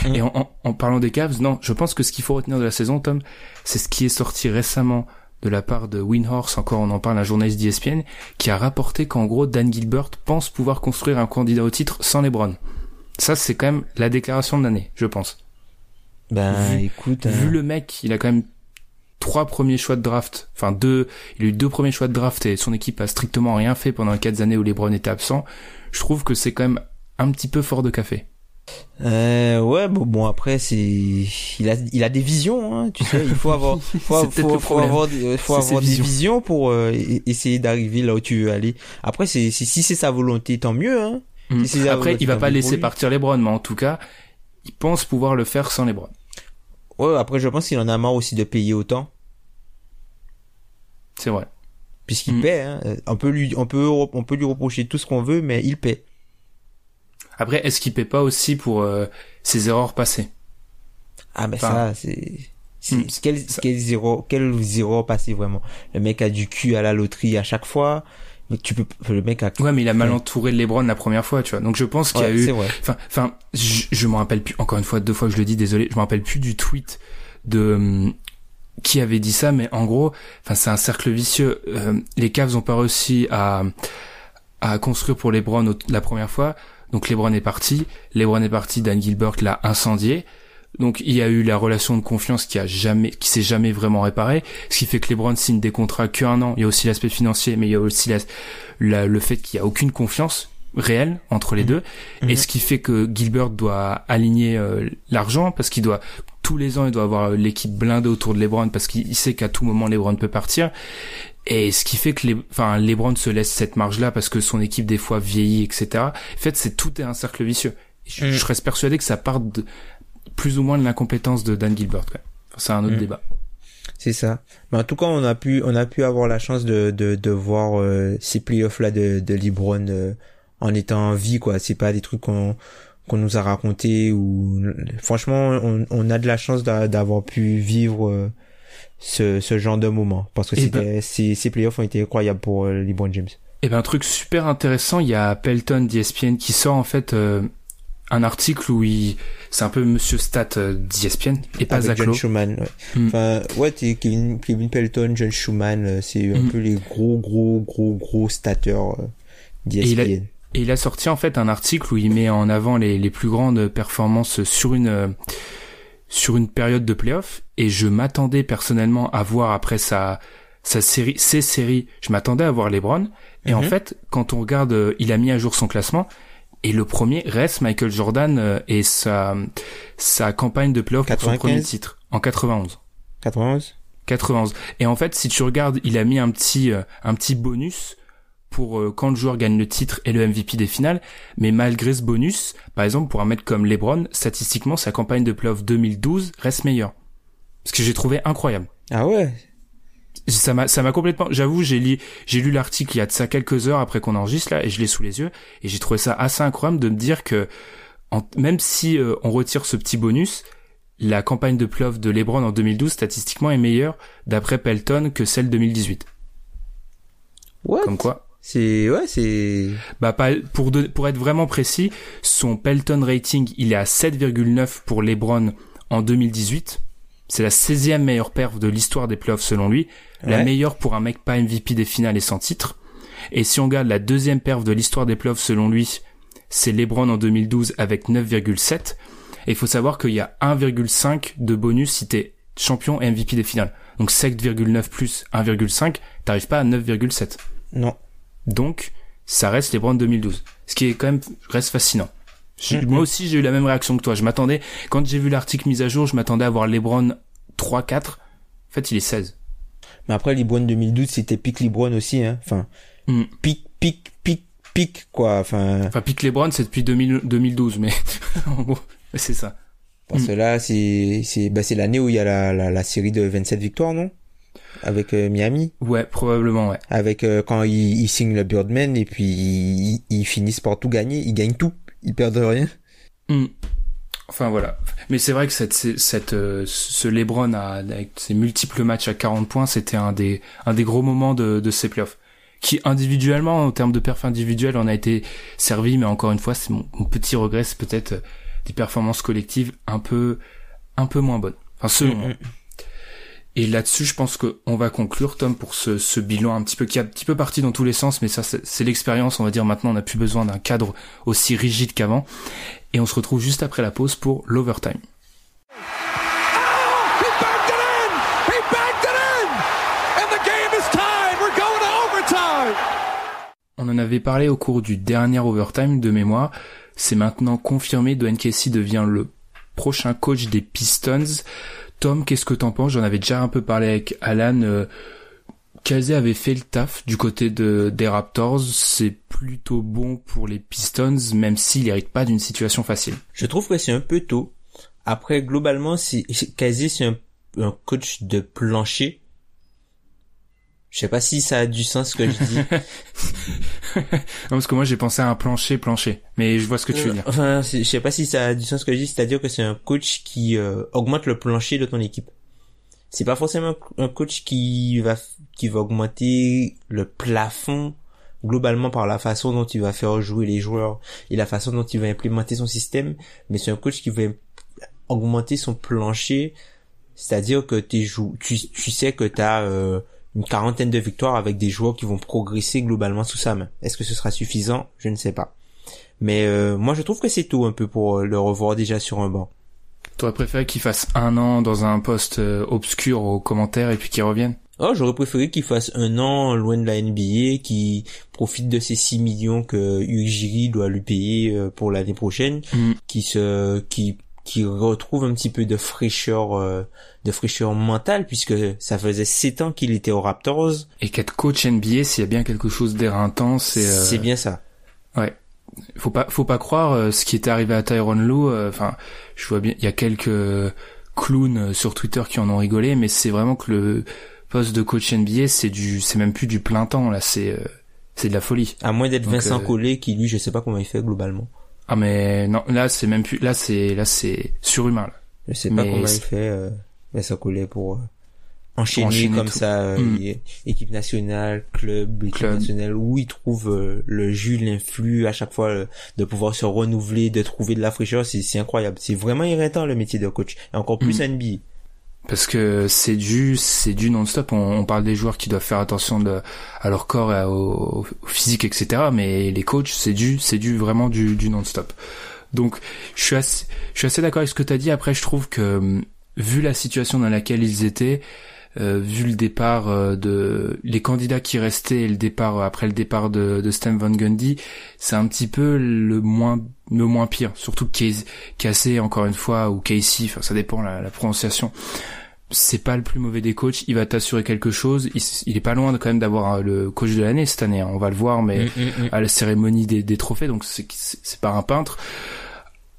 Mm. Et en, en, parlant des Cavs, non, je pense que ce qu'il faut retenir de la saison, Tom, c'est ce qui est sorti récemment de la part de Winhorse, encore on en parle, un journaliste d'ESPN, qui a rapporté qu'en gros, Dan Gilbert pense pouvoir construire un candidat au titre sans LeBron. Ça, c'est quand même la déclaration de l'année, je pense. Ben, écoute, vu euh, le mec, il a quand même trois premiers choix de draft, enfin deux, il a eu deux premiers choix de draft et son équipe a strictement rien fait pendant les quatre années où LeBron était absent. Je trouve que c'est quand même un petit peu fort de café. Euh, ouais, bon, bon après c'est, il a, il a des visions, hein, tu sais, il faut avoir, faut, faut, faut avoir, faut avoir des visions pour euh, essayer d'arriver là où tu veux aller. Après, c'est, si c'est sa volonté, tant mieux, hein. Mm. après, il va pas laisser partir LeBron, mais en tout cas, il pense pouvoir le faire sans LeBron. Ouais, après je pense qu'il en a marre aussi de payer autant. C'est vrai. Puisqu'il mm. paie, hein. On peut lui, on peut, on peut lui reprocher tout ce qu'on veut, mais il paie. Après, est-ce qu'il paie pas aussi pour euh, ses erreurs passées? Ah ben ça, c'est... Mm, quel, quel zéro, quel zéro passé vraiment? Le mec a du cul à la loterie à chaque fois. Mais tu peux, le mec a. Ouais, mais il a mal entouré LeBron la première fois, tu vois. Donc je pense qu'il y a eu. Enfin, enfin, je, je me rappelle plus. Encore une fois, deux fois que je le dis, désolé. Je me rappelle plus du tweet de hum, qui avait dit ça, mais en gros, enfin, c'est un cercle vicieux. Euh, les Cavs ont pas réussi à à construire pour LeBron la première fois. Donc LeBron est parti. LeBron est parti. Dan Gilbert l'a incendié. Donc il y a eu la relation de confiance qui a jamais, qui s'est jamais vraiment réparée, ce qui fait que LeBron signe des contrats qu'un an. Il y a aussi l'aspect financier, mais il y a aussi le fait qu'il y a aucune confiance réelle entre les mhm. deux, et mhm. ce qui fait que Gilbert doit aligner euh, l'argent parce qu'il doit tous les ans il doit avoir l'équipe blindée autour de LeBron parce qu'il sait qu'à tout moment LeBron peut partir. Et ce qui fait que les, enfin, LeBron se laisse cette marge-là parce que son équipe des fois vieillit, etc. En fait, c'est tout est un cercle vicieux. Je, je reste persuadé que ça part de, plus ou moins de l'incompétence de Dan Gilbert. c'est un autre mm. débat. C'est ça. Mais en tout cas, on a pu, on a pu avoir la chance de, de, de voir euh, ces playoffs là de, de LeBron euh, en étant en vie, quoi. C'est pas des trucs qu'on qu'on nous a raconté ou franchement, on, on a de la chance d'avoir pu vivre euh, ce, ce genre de moment parce que ben ces, ces playoffs ont été incroyables pour LeBron James. Et ben un truc super intéressant, il y a Pelton d'ESPN qui sort en fait un article où il c'est un peu Monsieur Stat euh, d'ESPN et pas Zach John Schumann. Ouais. Hmm. Enfin ouais, t'es Kevin, Kevin Pelton, John Schumann, euh, c'est un hmm. peu les gros gros gros gros stateurs euh, d'ESPN. Et il a sorti en fait un article où il met en avant les, les plus grandes performances sur une euh, sur une période de playoff et je m'attendais personnellement à voir après sa sa série ses séries, je m'attendais à voir LeBron et en mhm. fait quand on regarde il a mis à jour son classement et le premier reste Michael Jordan euh, et sa, sa campagne de playoff pour son premier titre en 91. 91 91. Et en fait, si tu regardes, il a mis un petit, euh, un petit bonus pour euh, quand le joueur gagne le titre et le MVP des finales. Mais malgré ce bonus, par exemple, pour un mec comme LeBron, statistiquement, sa campagne de playoff 2012 reste meilleure. Ce que j'ai trouvé incroyable. Ah ouais? Ça m'a ça m'a complètement j'avoue j'ai lu j'ai lu l'article il y a de ça quelques heures après qu'on enregistre là et je l'ai sous les yeux et j'ai trouvé ça assez incroyable de me dire que même si euh, on retire ce petit bonus la campagne de playoff de LeBron en 2012 statistiquement est meilleure d'après Pelton que celle 2018 What? Comme quoi c'est ouais c'est bah pour pour être vraiment précis son Pelton rating il est à 7,9 pour LeBron en 2018 c'est la 16e meilleure perf de l'histoire des playoffs selon lui, la meilleure pour un mec pas MVP des finales et sans titre. Et si on regarde la deuxième perf de l'histoire des playoffs selon lui, c'est LeBron en 2012 avec 9,7. Et il faut savoir qu'il y a 1,5 de bonus si t'es champion et MVP des finales. Donc 7,9 plus 1,5, t'arrives pas à 9,7. Non. Donc, ça reste LeBron 2012. Ce qui est quand même, reste fascinant. Mm-hmm. Moi aussi, j'ai eu la même réaction que toi. Je m'attendais, quand j'ai vu l'article mis à jour, je m'attendais à voir LeBron 3-4. En fait, il est 16. Mais après, LeBron 2012, c'était pic LeBron aussi, hein. Enfin, mm. pic, pic, pic, pique quoi. Enfin, Enfin, pique LeBron, c'est depuis 2000 2012, mais en gros, c'est ça. parce Mm. que là c'est c'est bah, c'est l'année où il y a la, la la série de 27 victoires non? Avec euh, Miami? Ouais, probablement, ouais. avec euh, quand ils, ils signent le Birdman et puis ils, ils finissent par tout gagner, ils gagnent tout, ils perdent rien. Hmm. Enfin voilà. Mais c'est vrai que cette, cette, euh, ce LeBron a, avec ses multiples matchs à 40 points, c'était un des, un des gros moments de, de ces playoffs. Qui individuellement, en termes de perf individuelle, on a été servi, mais encore une fois, c'est mon, mon petit regret, c'est peut-être euh, des performances collectives un peu, un peu moins bonnes. Enfin, selon moi. Et là-dessus, je pense qu'on va conclure, Tom, pour ce, ce bilan un petit peu qui est un petit peu parti dans tous les sens, mais ça, c'est l'expérience. On va dire maintenant, on n'a plus besoin d'un cadre aussi rigide qu'avant. Et on se retrouve juste après la pause pour l'overtime. Overtime! On en avait parlé au cours du dernier overtime de mémoire. C'est maintenant confirmé. Dwayne Casey devient le prochain coach des Pistons. Tom, qu'est-ce que t'en penses? J'en avais déjà un peu parlé avec Alan. Euh, Casey avait fait le taf du côté de, des Raptors. C'est plutôt bon pour les Pistons, même s'il hérite pas d'une situation facile. Je trouve que c'est un peu tôt. Après, globalement, c'est quasi c'est un coach de plancher. Je sais pas si ça a du sens ce que je dis. Non, parce que moi j'ai pensé à un plancher, plancher. Mais je vois ce que tu veux dire. Enfin, c'est- je sais pas si ça a du sens ce que je dis, c'est-à-dire que c'est un coach qui euh, augmente le plancher de ton équipe. C'est pas forcément un coach qui va qui va augmenter le plafond globalement par la façon dont il va faire jouer les joueurs et la façon dont il va implémenter son système, mais c'est un coach qui va augmenter son plancher, c'est-à-dire que t'es jou- tu, tu sais que tu as une quarantaine de victoires avec des joueurs qui vont progresser globalement sous sa main. Est-ce que ce sera suffisant? Je ne sais pas. Mais euh, moi je trouve que c'est tôt un peu pour euh, le revoir déjà sur un banc. T'aurais préféré qu'il fasse un an dans un poste euh, obscur aux commentaires et puis qu'il revienne? Oh, j'aurais préféré qu'il fasse un an loin de la NBA, qui profite de ces 6 millions que Ujiri doit lui payer pour l'année prochaine, Mm. qui se, qui, qui retrouve un petit peu de fraîcheur, euh, de fraîcheur mentale, puisque ça faisait 7 ans qu'il était aux Raptors. Et qu'être coach NBA, s'il y a bien quelque chose d'éreintant, c'est... euh, C'est bien ça. Ouais. Faut pas, faut pas croire euh, ce qui était arrivé à Tyron Lue. euh, Enfin, je vois bien, il y a quelques clowns euh, sur Twitter qui en ont rigolé, mais c'est vraiment que le poste de coach NBA, c'est du, c'est même plus du plein temps là, c'est, euh, c'est de la folie. À moins d'être Vincent Collet, qui lui, je sais pas comment il fait globalement. Ah mais non, là c'est même plus, là c'est, là c'est surhumain. Là. Je sais pas Mais comment il fait, euh, Vincent Collet pour, euh, enchaîner, enchaîner comme tout. ça, euh, Mm. équipe nationale, club, équipe Club. nationale, où il trouve euh, le jus, l'influx, à chaque fois, euh, de pouvoir se renouveler, de trouver de la fraîcheur, c'est c'est incroyable. C'est vraiment irritant le métier de coach. Et encore plus Mm. NBA. Parce que c'est du, c'est du non-stop. On, on parle des joueurs qui doivent faire attention de, à leur corps, et à- au, au physique, etc. Mais les coachs, c'est du, c'est du vraiment du, du non-stop. Donc, je suis assez, je suis assez d'accord avec ce que tu as dit. Après, je trouve que hum, vu la situation dans laquelle ils étaient, euh, vu le départ euh, de les candidats qui restaient et le départ après le départ de, de Stan Van Gundy, c'est un petit peu le moins le moins pire. Surtout Casey, encore une fois ou Casey, enfin ça dépend la, la prononciation. C'est pas le plus mauvais des coachs. Il va t'assurer quelque chose. Il, il est pas loin de, quand même d'avoir euh, le coach de l'année cette année. hein. On va le voir, mais Mm, mm, mm. à la cérémonie des, des trophées, donc c'est pas un peintre.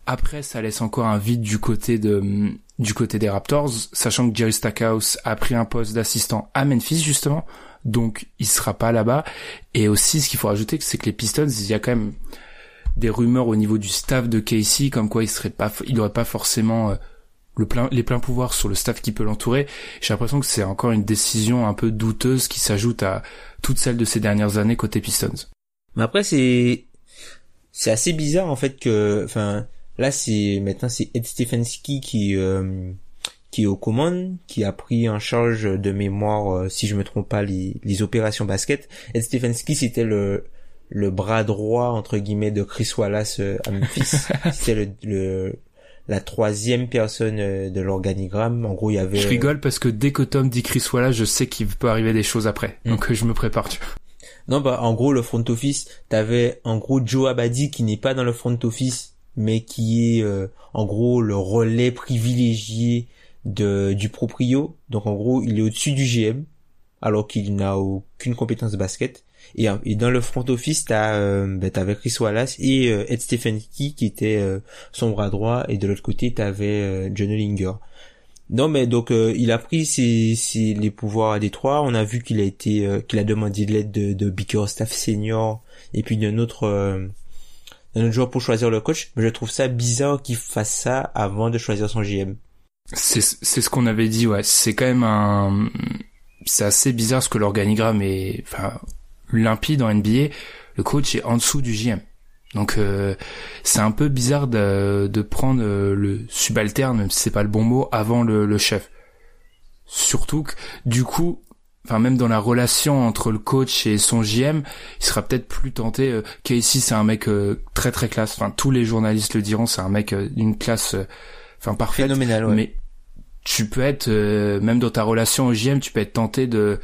Après, ça laisse encore un vide du côté de du côté des Raptors, sachant que Jerry Stackhouse a pris un poste d'assistant à Memphis justement, donc il sera pas là-bas. Et aussi, ce qu'il faut rajouter, c'est que les Pistons, il y a quand même des rumeurs au niveau du staff de Casey, comme quoi il serait pas, il aurait pas forcément euh, les pleins pouvoirs sur le staff qui peut l'entourer. J'ai l'impression que c'est encore une décision un peu douteuse qui s'ajoute à toutes celles de ces dernières années côté Pistons. Mais après, c'est, c'est assez bizarre, en fait, que, enfin, là, c'est, maintenant, c'est Ed Stefanski qui, euh, qui est aux commandes, qui a pris en charge de mémoire, euh, si je me trompe pas, les, les opérations basket. Ed Stefanski, c'était le, le bras droit, entre guillemets, de Chris Wallace euh, à Memphis. c'était le, le, la troisième personne euh, de l'organigramme. En gros, il y avait... Je rigole parce que dès que Tom dit Chris Wallace, je sais qu'il peut arriver des choses après. Mm. Donc je me prépare. Tu. Non, bah, en gros, le front office, t'avais, en gros, Joe Abadi qui n'est pas dans le front office, mais qui est, euh, en gros, le relais privilégié de, du proprio. Donc, en gros, il est au-dessus du GM, alors qu'il n'a aucune compétence basket. Et, et dans le front office, t'as euh, ben, Chris Wallace et euh, Ed Stefanski qui était euh, son bras droit, et de l'autre côté t'avais euh, John Linger. Non, mais donc euh, il a pris ses, ses- les pouvoirs à Détroit. On a vu qu'il a été, euh, qu'il a demandé de l'aide de, de Bickerstaff senior et puis d'un autre, d'un autre joueur pour choisir le coach. Mais je trouve ça bizarre qu'il fasse ça avant de choisir son GM. C'est c'est ce qu'on avait dit, ouais. C'est quand même un, c'est assez bizarre ce que l'organigramme est, enfin, limpide en NBA. Le coach est en dessous du GM. Donc euh, c'est un peu bizarre de, de prendre euh, le subalterne, même si c'est pas le bon mot, avant le, le chef. Surtout que du coup, enfin même dans la relation entre le coach et son GM, il sera peut-être plus tenté. Euh, Casey c'est un mec euh, très très classe. Enfin tous les journalistes le diront, c'est un mec euh, d'une classe, euh, enfin parfaite. Phénoménal, ouais. Mais tu peux être, euh, même dans ta relation au GM, tu peux être tenté de,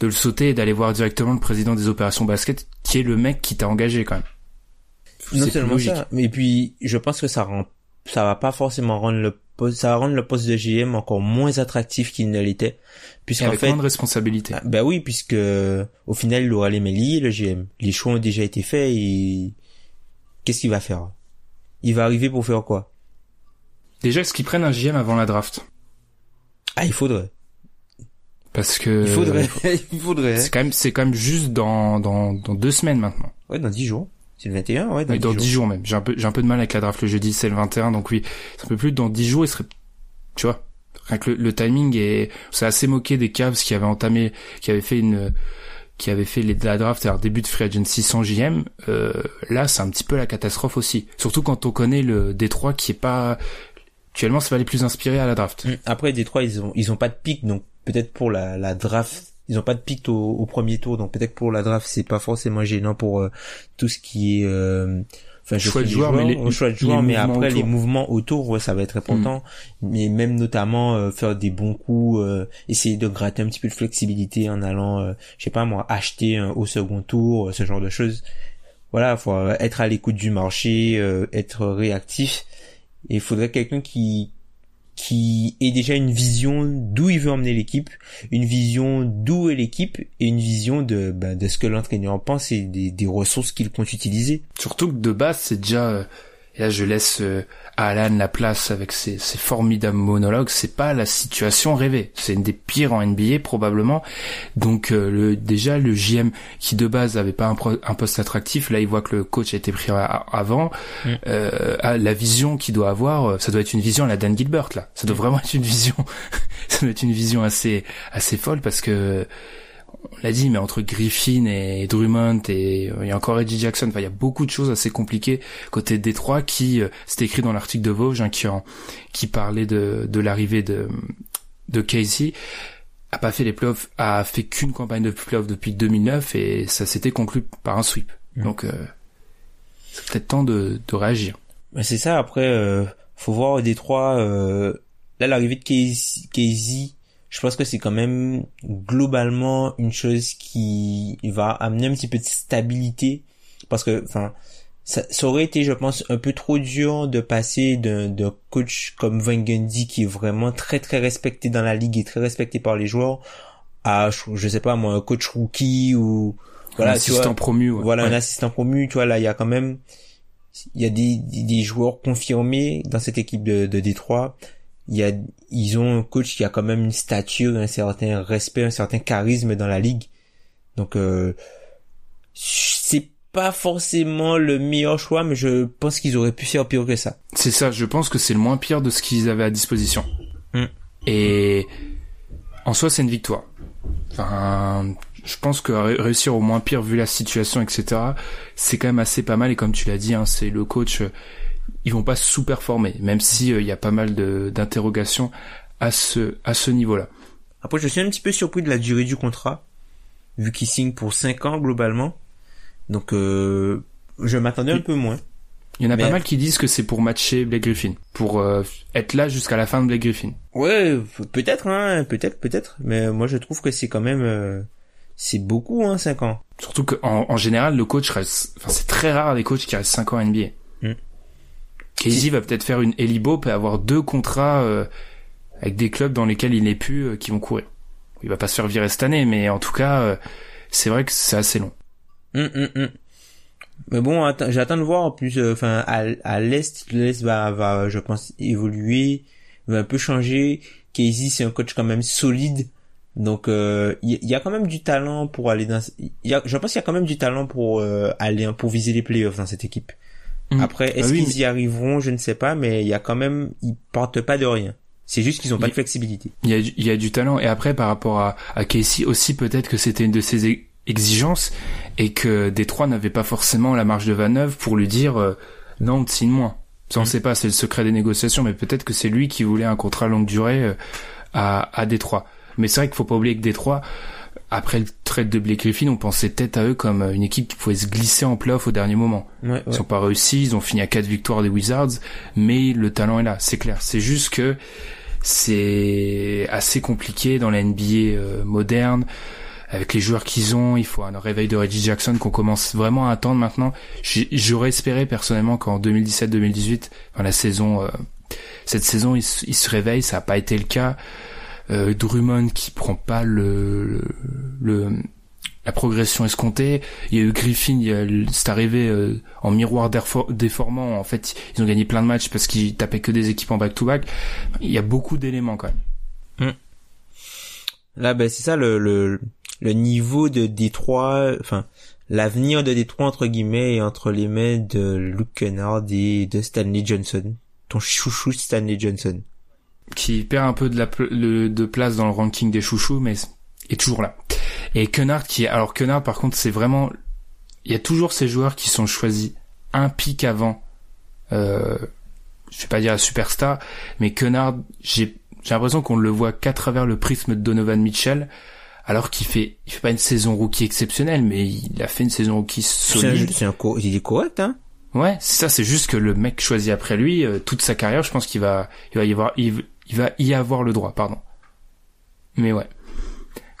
de le sauter et d'aller voir directement le président des opérations basket, qui est le mec qui t'a engagé quand même. non C'est seulement ça, mais puis je pense que ça rend, ça va pas forcément rendre le ça va rendre le poste de GM encore moins attractif qu'il ne l'était, puisqu'en avec fait, moins de responsabilité. Ah, Ben oui, puisque au final, il aura les mains liées, le GM. Les choix ont déjà été faits et qu'est-ce qu'il va faire? Il va arriver pour faire quoi? Déjà, est-ce qu'ils prennent un GM avant la draft? Ah, il faudrait. Parce que Il faudrait. il faudrait. c'est quand même, c'est quand même juste dans, dans, dans deux semaines maintenant. Ouais, dans 10 jours. C'est le 21, ouais, dans Oui, 10 dans jours. 10 jours même. J'ai un peu, j'ai un peu de mal avec la draft le jeudi, c'est le 21, donc oui, c'est un peu plus dans 10 jours, il serait, tu vois, rien que le, le timing est, c'est assez moqué des Cavs qui avaient entamé, qui avaient fait une, qui avaient fait les, la draft, c'est-à-dire début de free agency sans JM, euh, là, c'est un petit peu la catastrophe aussi. Surtout quand on connaît le Détroit qui est pas, actuellement, c'est pas les plus inspirés à la draft. Après, Détroit, ils ont, ils ont pas de pic, donc peut-être pour la, la draft, ils ont pas de pic au, au premier tour, donc peut-être pour la draft, c'est pas forcément gênant pour euh, tout ce qui est, euh, enfin, je Choix de les joueurs, mais les- choix de mais après les mouvements autour, ouais, ça va être important. Mais même notamment euh, faire des bons coups, euh, essayer de gratter un petit peu de flexibilité en allant, euh, je sais pas moi, acheter un, au second tour, euh, ce genre de choses. Voilà, faut être à l'écoute du marché, euh, être réactif. Et il faudrait quelqu'un qui qui ait déjà une vision d'où il veut emmener l'équipe, une vision d'où est l'équipe et une vision de ben, de ce que l'entraîneur pense et des, des ressources qu'il compte utiliser. Surtout que de base, c'est déjà, euh, et là je laisse euh, à Alan la place avec ses, ses formidables monologues, c'est pas la situation rêvée. C'est une des pires en NBA probablement. Donc euh, le, déjà le JM qui de base avait pas un, pro- un poste attractif, là il voit que le coach a été pris a- avant. Mm. Euh, ah, la vision qu'il doit avoir, euh, ça doit être une vision à la Dan Gilbert là. Ça doit vraiment être une vision, ça doit être une vision assez assez folle parce que on l'a dit, mais entre Griffin et Drummond et euh, il y a encore Reggie Jackson, enfin il y a beaucoup de choses assez compliquées côté Détroit qui, euh, c'était écrit dans l'article de Vosges hein, qui, en- qui parlait de, de l'arrivée de, de Casey, a pas fait les playoffs, a fait qu'une campagne de playoffs depuis 2009 et ça s'était conclu par un sweep. Donc euh, c'est peut-être temps de, de réagir. C'est ça. Après, euh, faut voir au Détroit. Euh, là, l'arrivée de Casey, Casey, je pense que c'est quand même globalement une chose qui va amener un petit peu de stabilité parce que, enfin, ça, ça aurait été, je pense, un peu trop dur de passer d'un coach comme Van Gundy qui est vraiment très très respecté dans la ligue et très respecté par les joueurs à, je, sais pas moi, un coach rookie ou voilà, un tu vois, assistant promu. ouais. voilà un assistant promu, tu vois là il y a quand même il y a des, des, des joueurs confirmés dans cette équipe de, de Détroit. Il y a ils ont un coach qui a quand même une stature, un certain respect, un certain charisme dans la ligue. Donc euh, c'est pas forcément le meilleur choix, mais je pense qu'ils auraient pu faire pire que ça. C'est ça, je pense que c'est le moins pire de ce qu'ils avaient à disposition. Hmm. Et en soi, c'est une victoire. Enfin, je pense que ré- réussir au moins pire vu la situation, etc., c'est quand même assez pas mal. Et comme tu l'as dit, hein, c'est le coach, ils vont pas sous-performer, même si euh, il y a pas mal de- d'interrogations à ce à ce niveau-là. Après, je suis un petit peu surpris de la durée du contrat, vu qu'il signe pour 5 ans globalement. Donc, euh, je m'attendais un peu moins. Il y en a Mais- pas mal qui disent que c'est pour matcher Blake Griffin, pour euh, être là jusqu'à la fin de Blake Griffin. Ouais, peut-être, hein, peut-être, peut-être. Mais moi, je trouve que c'est quand même, euh, c'est beaucoup, hein, 5 ans. Surtout qu'en en général, le coach reste, enfin, c'est très rare des coachs qui restent 5 ans à NBA. Casey va peut-être faire une Ellie Bope et avoir deux contrats euh, avec des clubs dans lesquels il n'est plus, euh, qui vont courir. Il va pas se faire virer cette année, mais en tout cas, euh, c'est vrai que c'est assez long. Hum, hum, hum. Mais bon, attends- j'attends de voir en plus. euh, Enfin, à, à l'est, l'est va, va, je pense, évoluer, va un peu changer. Casey, c'est un coach quand même solide. Donc, euh, il y, il y a quand même du talent pour aller dans. Y a, je pense qu'il y a quand même du talent pour euh, aller pour viser les playoffs dans cette équipe. Mm. Après, est-ce Ah oui, qu'ils y arriveront? Je ne sais pas, mais il y a quand même, ils partent pas de rien. C'est juste qu'ils ont pas Il- de flexibilité. Il y a, du- il y a du talent. Et après, par rapport à, à Casey aussi, peut-être que c'était une de ses exigences et que Détroit n'avait pas forcément la marge de Vaneuve pour lui dire euh, non, signe moins. Ça, on Mm. sait pas, c'est le secret des négociations, mais peut-être que c'est lui qui voulait un contrat longue durée euh, à, à Détroit. Mais c'est vrai qu'il faut pas oublier que Détroit, après le trade de Blake Griffin, on pensait tête à eux comme euh, une équipe qui pouvait se glisser en playoff au dernier moment. Ouais, Ils ont pas réussi, ils ont fini à quatre victoires des Wizards, mais le talent est là, c'est clair. C'est juste que c'est assez compliqué dans la NBA euh, moderne. Avec les joueurs qu'ils ont, il faut un réveil de Reggie Jackson qu'on commence vraiment à attendre maintenant. J'aurais espéré personnellement qu'en 2017-2018, enfin la saison, euh, cette saison, il se réveille. Ça n'a pas été le cas. Euh, Drummond qui prend pas le, le, le- la progression escomptée. Il y a eu Griffin, c'est arrivé euh, en miroir défor- déformant. En fait, ils ont gagné plein de matchs parce qu'ils tapaient que des équipes en back-to-back. Il y a beaucoup d'éléments quand même. Là, ben c'est ça le, le le niveau de Détroit, enfin l'avenir de Détroit entre guillemets est entre les mains de Luke Kennard et de Stanley Johnson, ton chouchou Stanley Johnson. Qui perd un peu de, la, le- de place dans le ranking des chouchous, mais est toujours là. Et Kennard qui alors Kennard par contre c'est vraiment, il y a toujours ces joueurs qui sont choisis un pic avant, euh, je vais pas dire la superstar, mais Kennard, j'ai, j'ai l'impression qu'on le voit qu'à travers le prisme de Donovan Mitchell, alors qu'il fait, il fait pas une saison rookie exceptionnelle, mais il a fait une saison rookie C'est un, solide. c'est un co- il est correct hein. Ouais, c'est ça, c'est juste que le mec choisi après lui, euh, toute sa carrière, je pense qu'il va, il va y avoir, il, il va y avoir le droit, pardon. Mais ouais.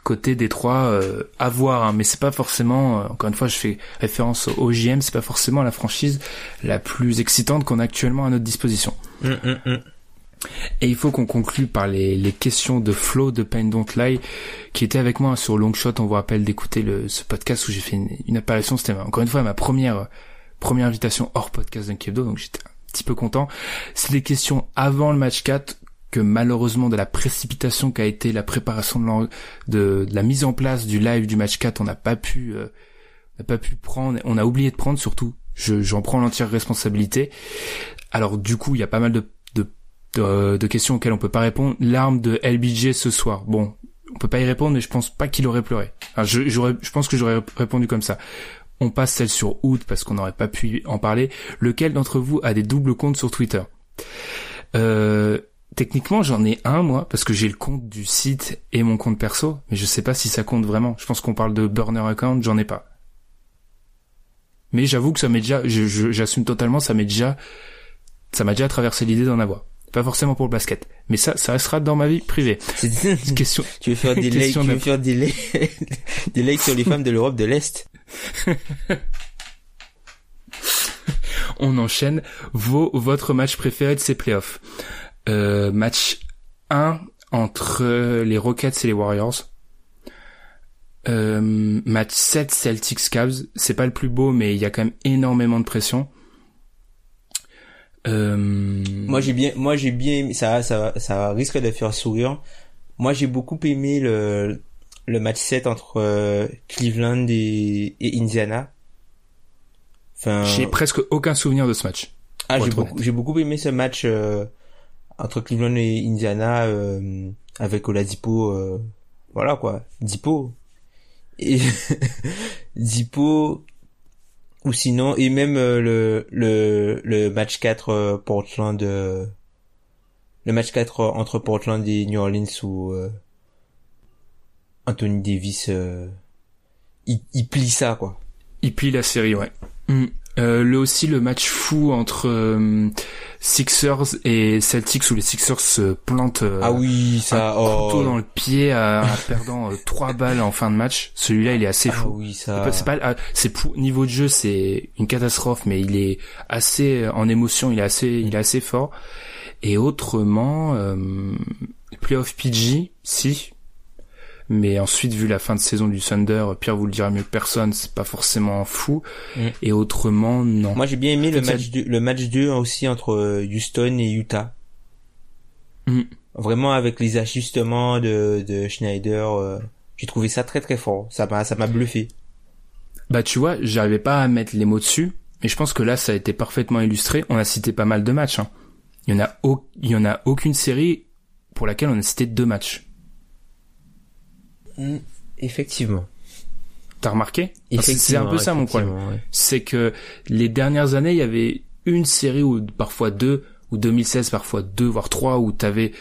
Côté Détroit, euh, à voir, hein, mais c'est pas forcément, euh, encore une fois, je fais référence au OGM, c'est pas forcément la franchise la plus excitante qu'on a actuellement à notre disposition. Hum, hum, hum. Et il faut qu'on conclue par les, les questions de Flo de Pain Don't Lie, qui était avec moi sur Longshot. On vous rappelle d'écouter le, ce podcast où j'ai fait une, une apparition. C'était encore une fois ma première, première invitation hors podcast d'un Kebdo, donc j'étais un petit peu content. C'est des questions avant le match 4 que malheureusement de la précipitation qu'a été la préparation de, la mise en place du live du match 4, on n'a pas pu, euh, n'a pas pu prendre, on a oublié de prendre surtout. Je, j'en prends l'entière responsabilité. Alors du coup, il y a pas mal de, de, de, questions auxquelles on peut pas répondre. L'arme de LBJ ce soir. Bon, on peut pas y répondre, mais je pense pas qu'il aurait pleuré. Je, je pense que j'aurais répondu comme ça. On passe celle sur août parce qu'on n'aurait pas pu en parler. Lequel d'entre vous a des doubles comptes sur Twitter? Euh, Techniquement, j'en ai un moi parce que j'ai le compte du site et mon compte perso, mais je sais pas si ça compte vraiment. Je pense qu'on parle de burner account, j'en ai pas. Mais j'avoue que ça m'est déjà, j'assume totalement, ça m'est déjà, ça m'a déjà traversé l'idée d'en avoir. Pas forcément pour le basket, mais ça, ça restera dans ma vie privée. C'est- Question. tu veux faire des likes, tu veux faire des likes, des likes sur les femmes de l'Europe de l'Est. On enchaîne vos, votre match préféré de ces playoffs? Euh, match 1 entre les Rockets et les Warriors. Euh, match 7 Celtics Cavs. C'est pas le plus beau, mais il y a quand même énormément de pression. Euh, Moi j'ai bien, moi j'ai bien, aimé- ça, ça, ça risque de faire sourire. Moi j'ai beaucoup aimé le le match 7 entre euh, Cleveland et, et Indiana. Enfin, j'ai presque aucun souvenir de ce match. ah, j'ai beaucoup, j'ai beaucoup aimé ce match euh, entre Cleveland et Indiana euh, avec Oladipo. Euh, voilà quoi, Dipo. Et Dipo ou sinon et même euh, le le le match 4 euh, Portland euh, le match 4 euh, entre Portland et New Orleans où Anthony Davis il, il plie ça quoi. Il plie la série, ouais. Mm. Euh, le aussi le match fou entre euh, Sixers et Celtics où les Sixers se plantent euh, ah oui, ça un oh. couteau dans le pied en perdant euh, trois balles en fin de match. Celui-là, il est assez Ah fou. oui, C'est ça C'est pas, ah, c'est pour niveau de jeu, c'est une catastrophe, mais il est assez en émotion, il est assez, il est assez fort. Et autrement, euh, playoff PG, si, Mais ensuite, vu la fin de saison du Thunder, Pierre vous le dira mieux que personne, c'est pas forcément fou. Mm. Et autrement, non. Moi, j'ai bien aimé le match, du- le match 2 aussi entre euh, Houston et Utah. Mm. Vraiment avec les ajustements de, de Schneider, euh, j'ai trouvé ça très très fort. Ça m'a, ça m'a bluffé. Bah tu vois, j'arrivais pas à mettre les mots dessus, mais je pense que là ça a été parfaitement illustré. On a cité pas mal de matchs. Hein. Il y en a, au- il y en a aucune série pour laquelle on a cité deux matchs. Effectivement. T'as remarqué? C'est un peu ça mon problème. ouais. C'est que les dernières années, il y avait une série ou parfois deux, ou 2016 parfois deux voire trois où t'avais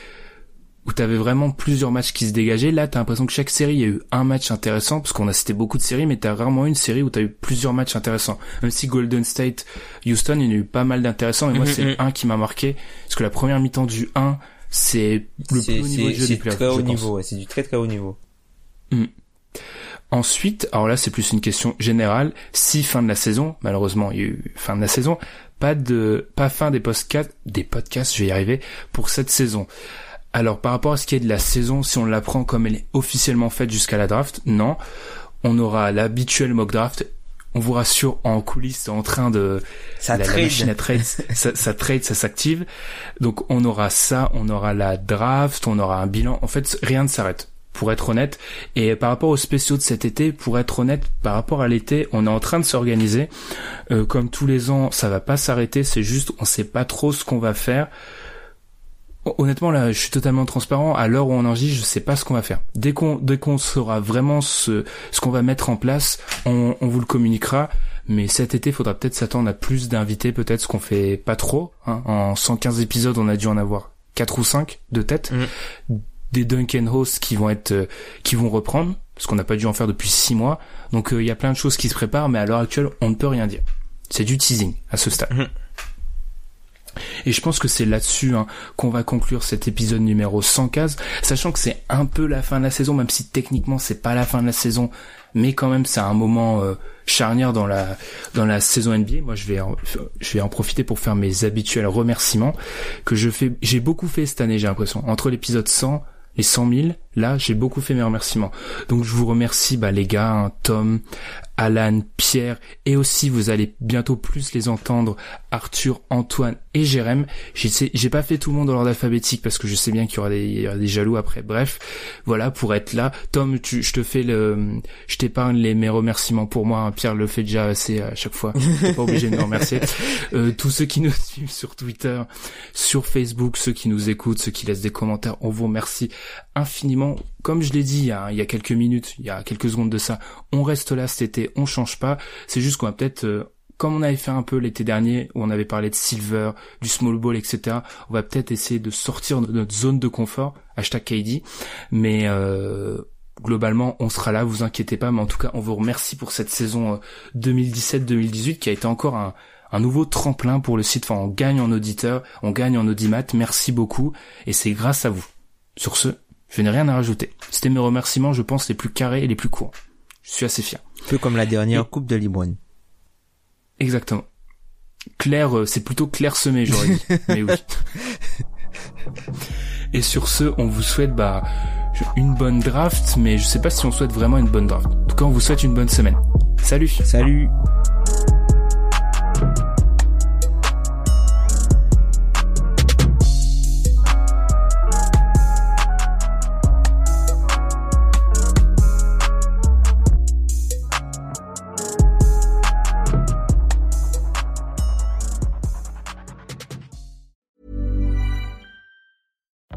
où t'avais vraiment plusieurs matchs qui se dégageaient. Là, t'as l'impression que chaque série, il y a eu un match intéressant, parce qu'on a cité beaucoup de séries, mais t'as rarement une série où t'as eu plusieurs matchs intéressants. Même si Golden State, Houston, il y en a eu pas mal d'intéressants, mais moi, Mhm, c'est le 1 qui m'a marqué, parce que la première mi-temps du 1, c'est le plus haut niveau c'est, de jeu c'est des playoffs, très haut pense. niveau, ouais. C'est du très très haut niveau. Ensuite, alors là c'est plus une question générale, si fin de la saison, malheureusement il y a eu fin de la saison, pas de pas fin des podcasts, des podcasts, je vais y arriver pour cette saison. Alors par rapport à ce qui est de la saison, si on la prend comme elle est officiellement faite jusqu'à la draft, non, on aura l'habituel mock draft. On vous rassure, en coulisses, en train de Ça la, la trade. machine à trade, ça, ça trade, ça s'active. Donc on aura ça, on aura la draft, on aura un bilan. En fait, rien ne s'arrête. Pour être honnête, et par rapport aux spéciaux de cet été, pour être honnête, par rapport à l'été, on est en train de s'organiser. Euh, comme tous les ans, ça va pas s'arrêter. C'est juste, on sait pas trop ce qu'on va faire. Honnêtement, là, je suis totalement transparent. À l'heure où on enregistre, je sais pas ce qu'on va faire. Dès qu'on, dès qu'on saura vraiment ce, ce qu'on va mettre en place, on, on vous le communiquera. Mais cet été, faudra peut-être s'attendre à plus d'invités, peut-être ce qu'on fait pas trop. hein. En 115 épisodes, on a dû en avoir 4 ou 5 de tête. Des Duncan Hosts qui vont être, euh, qui vont reprendre, parce qu'on n'a pas dû en faire depuis 6 mois. Donc euh, il y a plein de choses qui se préparent, mais à l'heure actuelle, on ne peut rien dire. C'est du teasing à ce stade. Mhm. Et je pense que c'est là-dessus hein, qu'on va conclure cet épisode numéro 115, sachant que c'est un peu la fin de la saison, même si techniquement c'est pas la fin de la saison, mais quand même c'est un moment euh, charnière dans la dans la saison NBA. Moi je vais en, je vais en profiter pour faire mes habituels remerciements que je fais. J'ai beaucoup fait cette année, j'ai l'impression. Entre l'épisode 100 les 100 000, là, j'ai beaucoup fait mes remerciements. Donc, je vous remercie, bah, les gars, hein, Tom, Alan, Pierre, et aussi, vous allez bientôt plus les entendre, Arthur, Antoine et Jérém. J'ai, pas fait tout le monde dans l'ordre alphabétique parce que je sais bien qu'il y aura des, il y aura des jaloux après. Bref, voilà, pour être là. Tom, tu, je te fais le, je t'épargne les, mes remerciements pour moi. hein. Pierre le fait déjà assez à chaque fois. T'es pas obligé de me remercier. Euh, tous ceux qui nous suivent sur Twitter, sur Facebook, ceux qui nous écoutent, ceux qui laissent des commentaires, on vous remercie infiniment. Comme je l'ai dit il y, a, il y a quelques minutes, il y a quelques secondes de ça, on reste là cet été, on change pas. C'est juste qu'on va peut-être, euh, comme on avait fait un peu l'été dernier, où on avait parlé de silver, du small ball, etc., on va peut-être essayer de sortir de notre zone de confort, hashtag KD, mais euh, globalement, on sera là, vous inquiétez pas, mais en tout cas, on vous remercie pour cette saison euh, 2017-2018 qui a été encore un, un nouveau tremplin pour le site. Enfin, on gagne en auditeurs, on gagne en audimat. Merci beaucoup, et c'est grâce à vous. Sur ce, je n'ai rien à rajouter. C'était mes remerciements, je pense, les plus carrés et les plus courts. Je suis assez fier. Un peu comme la dernière Et- coupe de Libron. Exactement. Claire, euh, c'est plutôt clair semé, j'aurais dit. Mais oui. Et sur ce, on vous souhaite bah une bonne draft, mais je sais pas si on souhaite vraiment une bonne draft. En tout cas, on vous souhaite une bonne semaine. Salut. Salut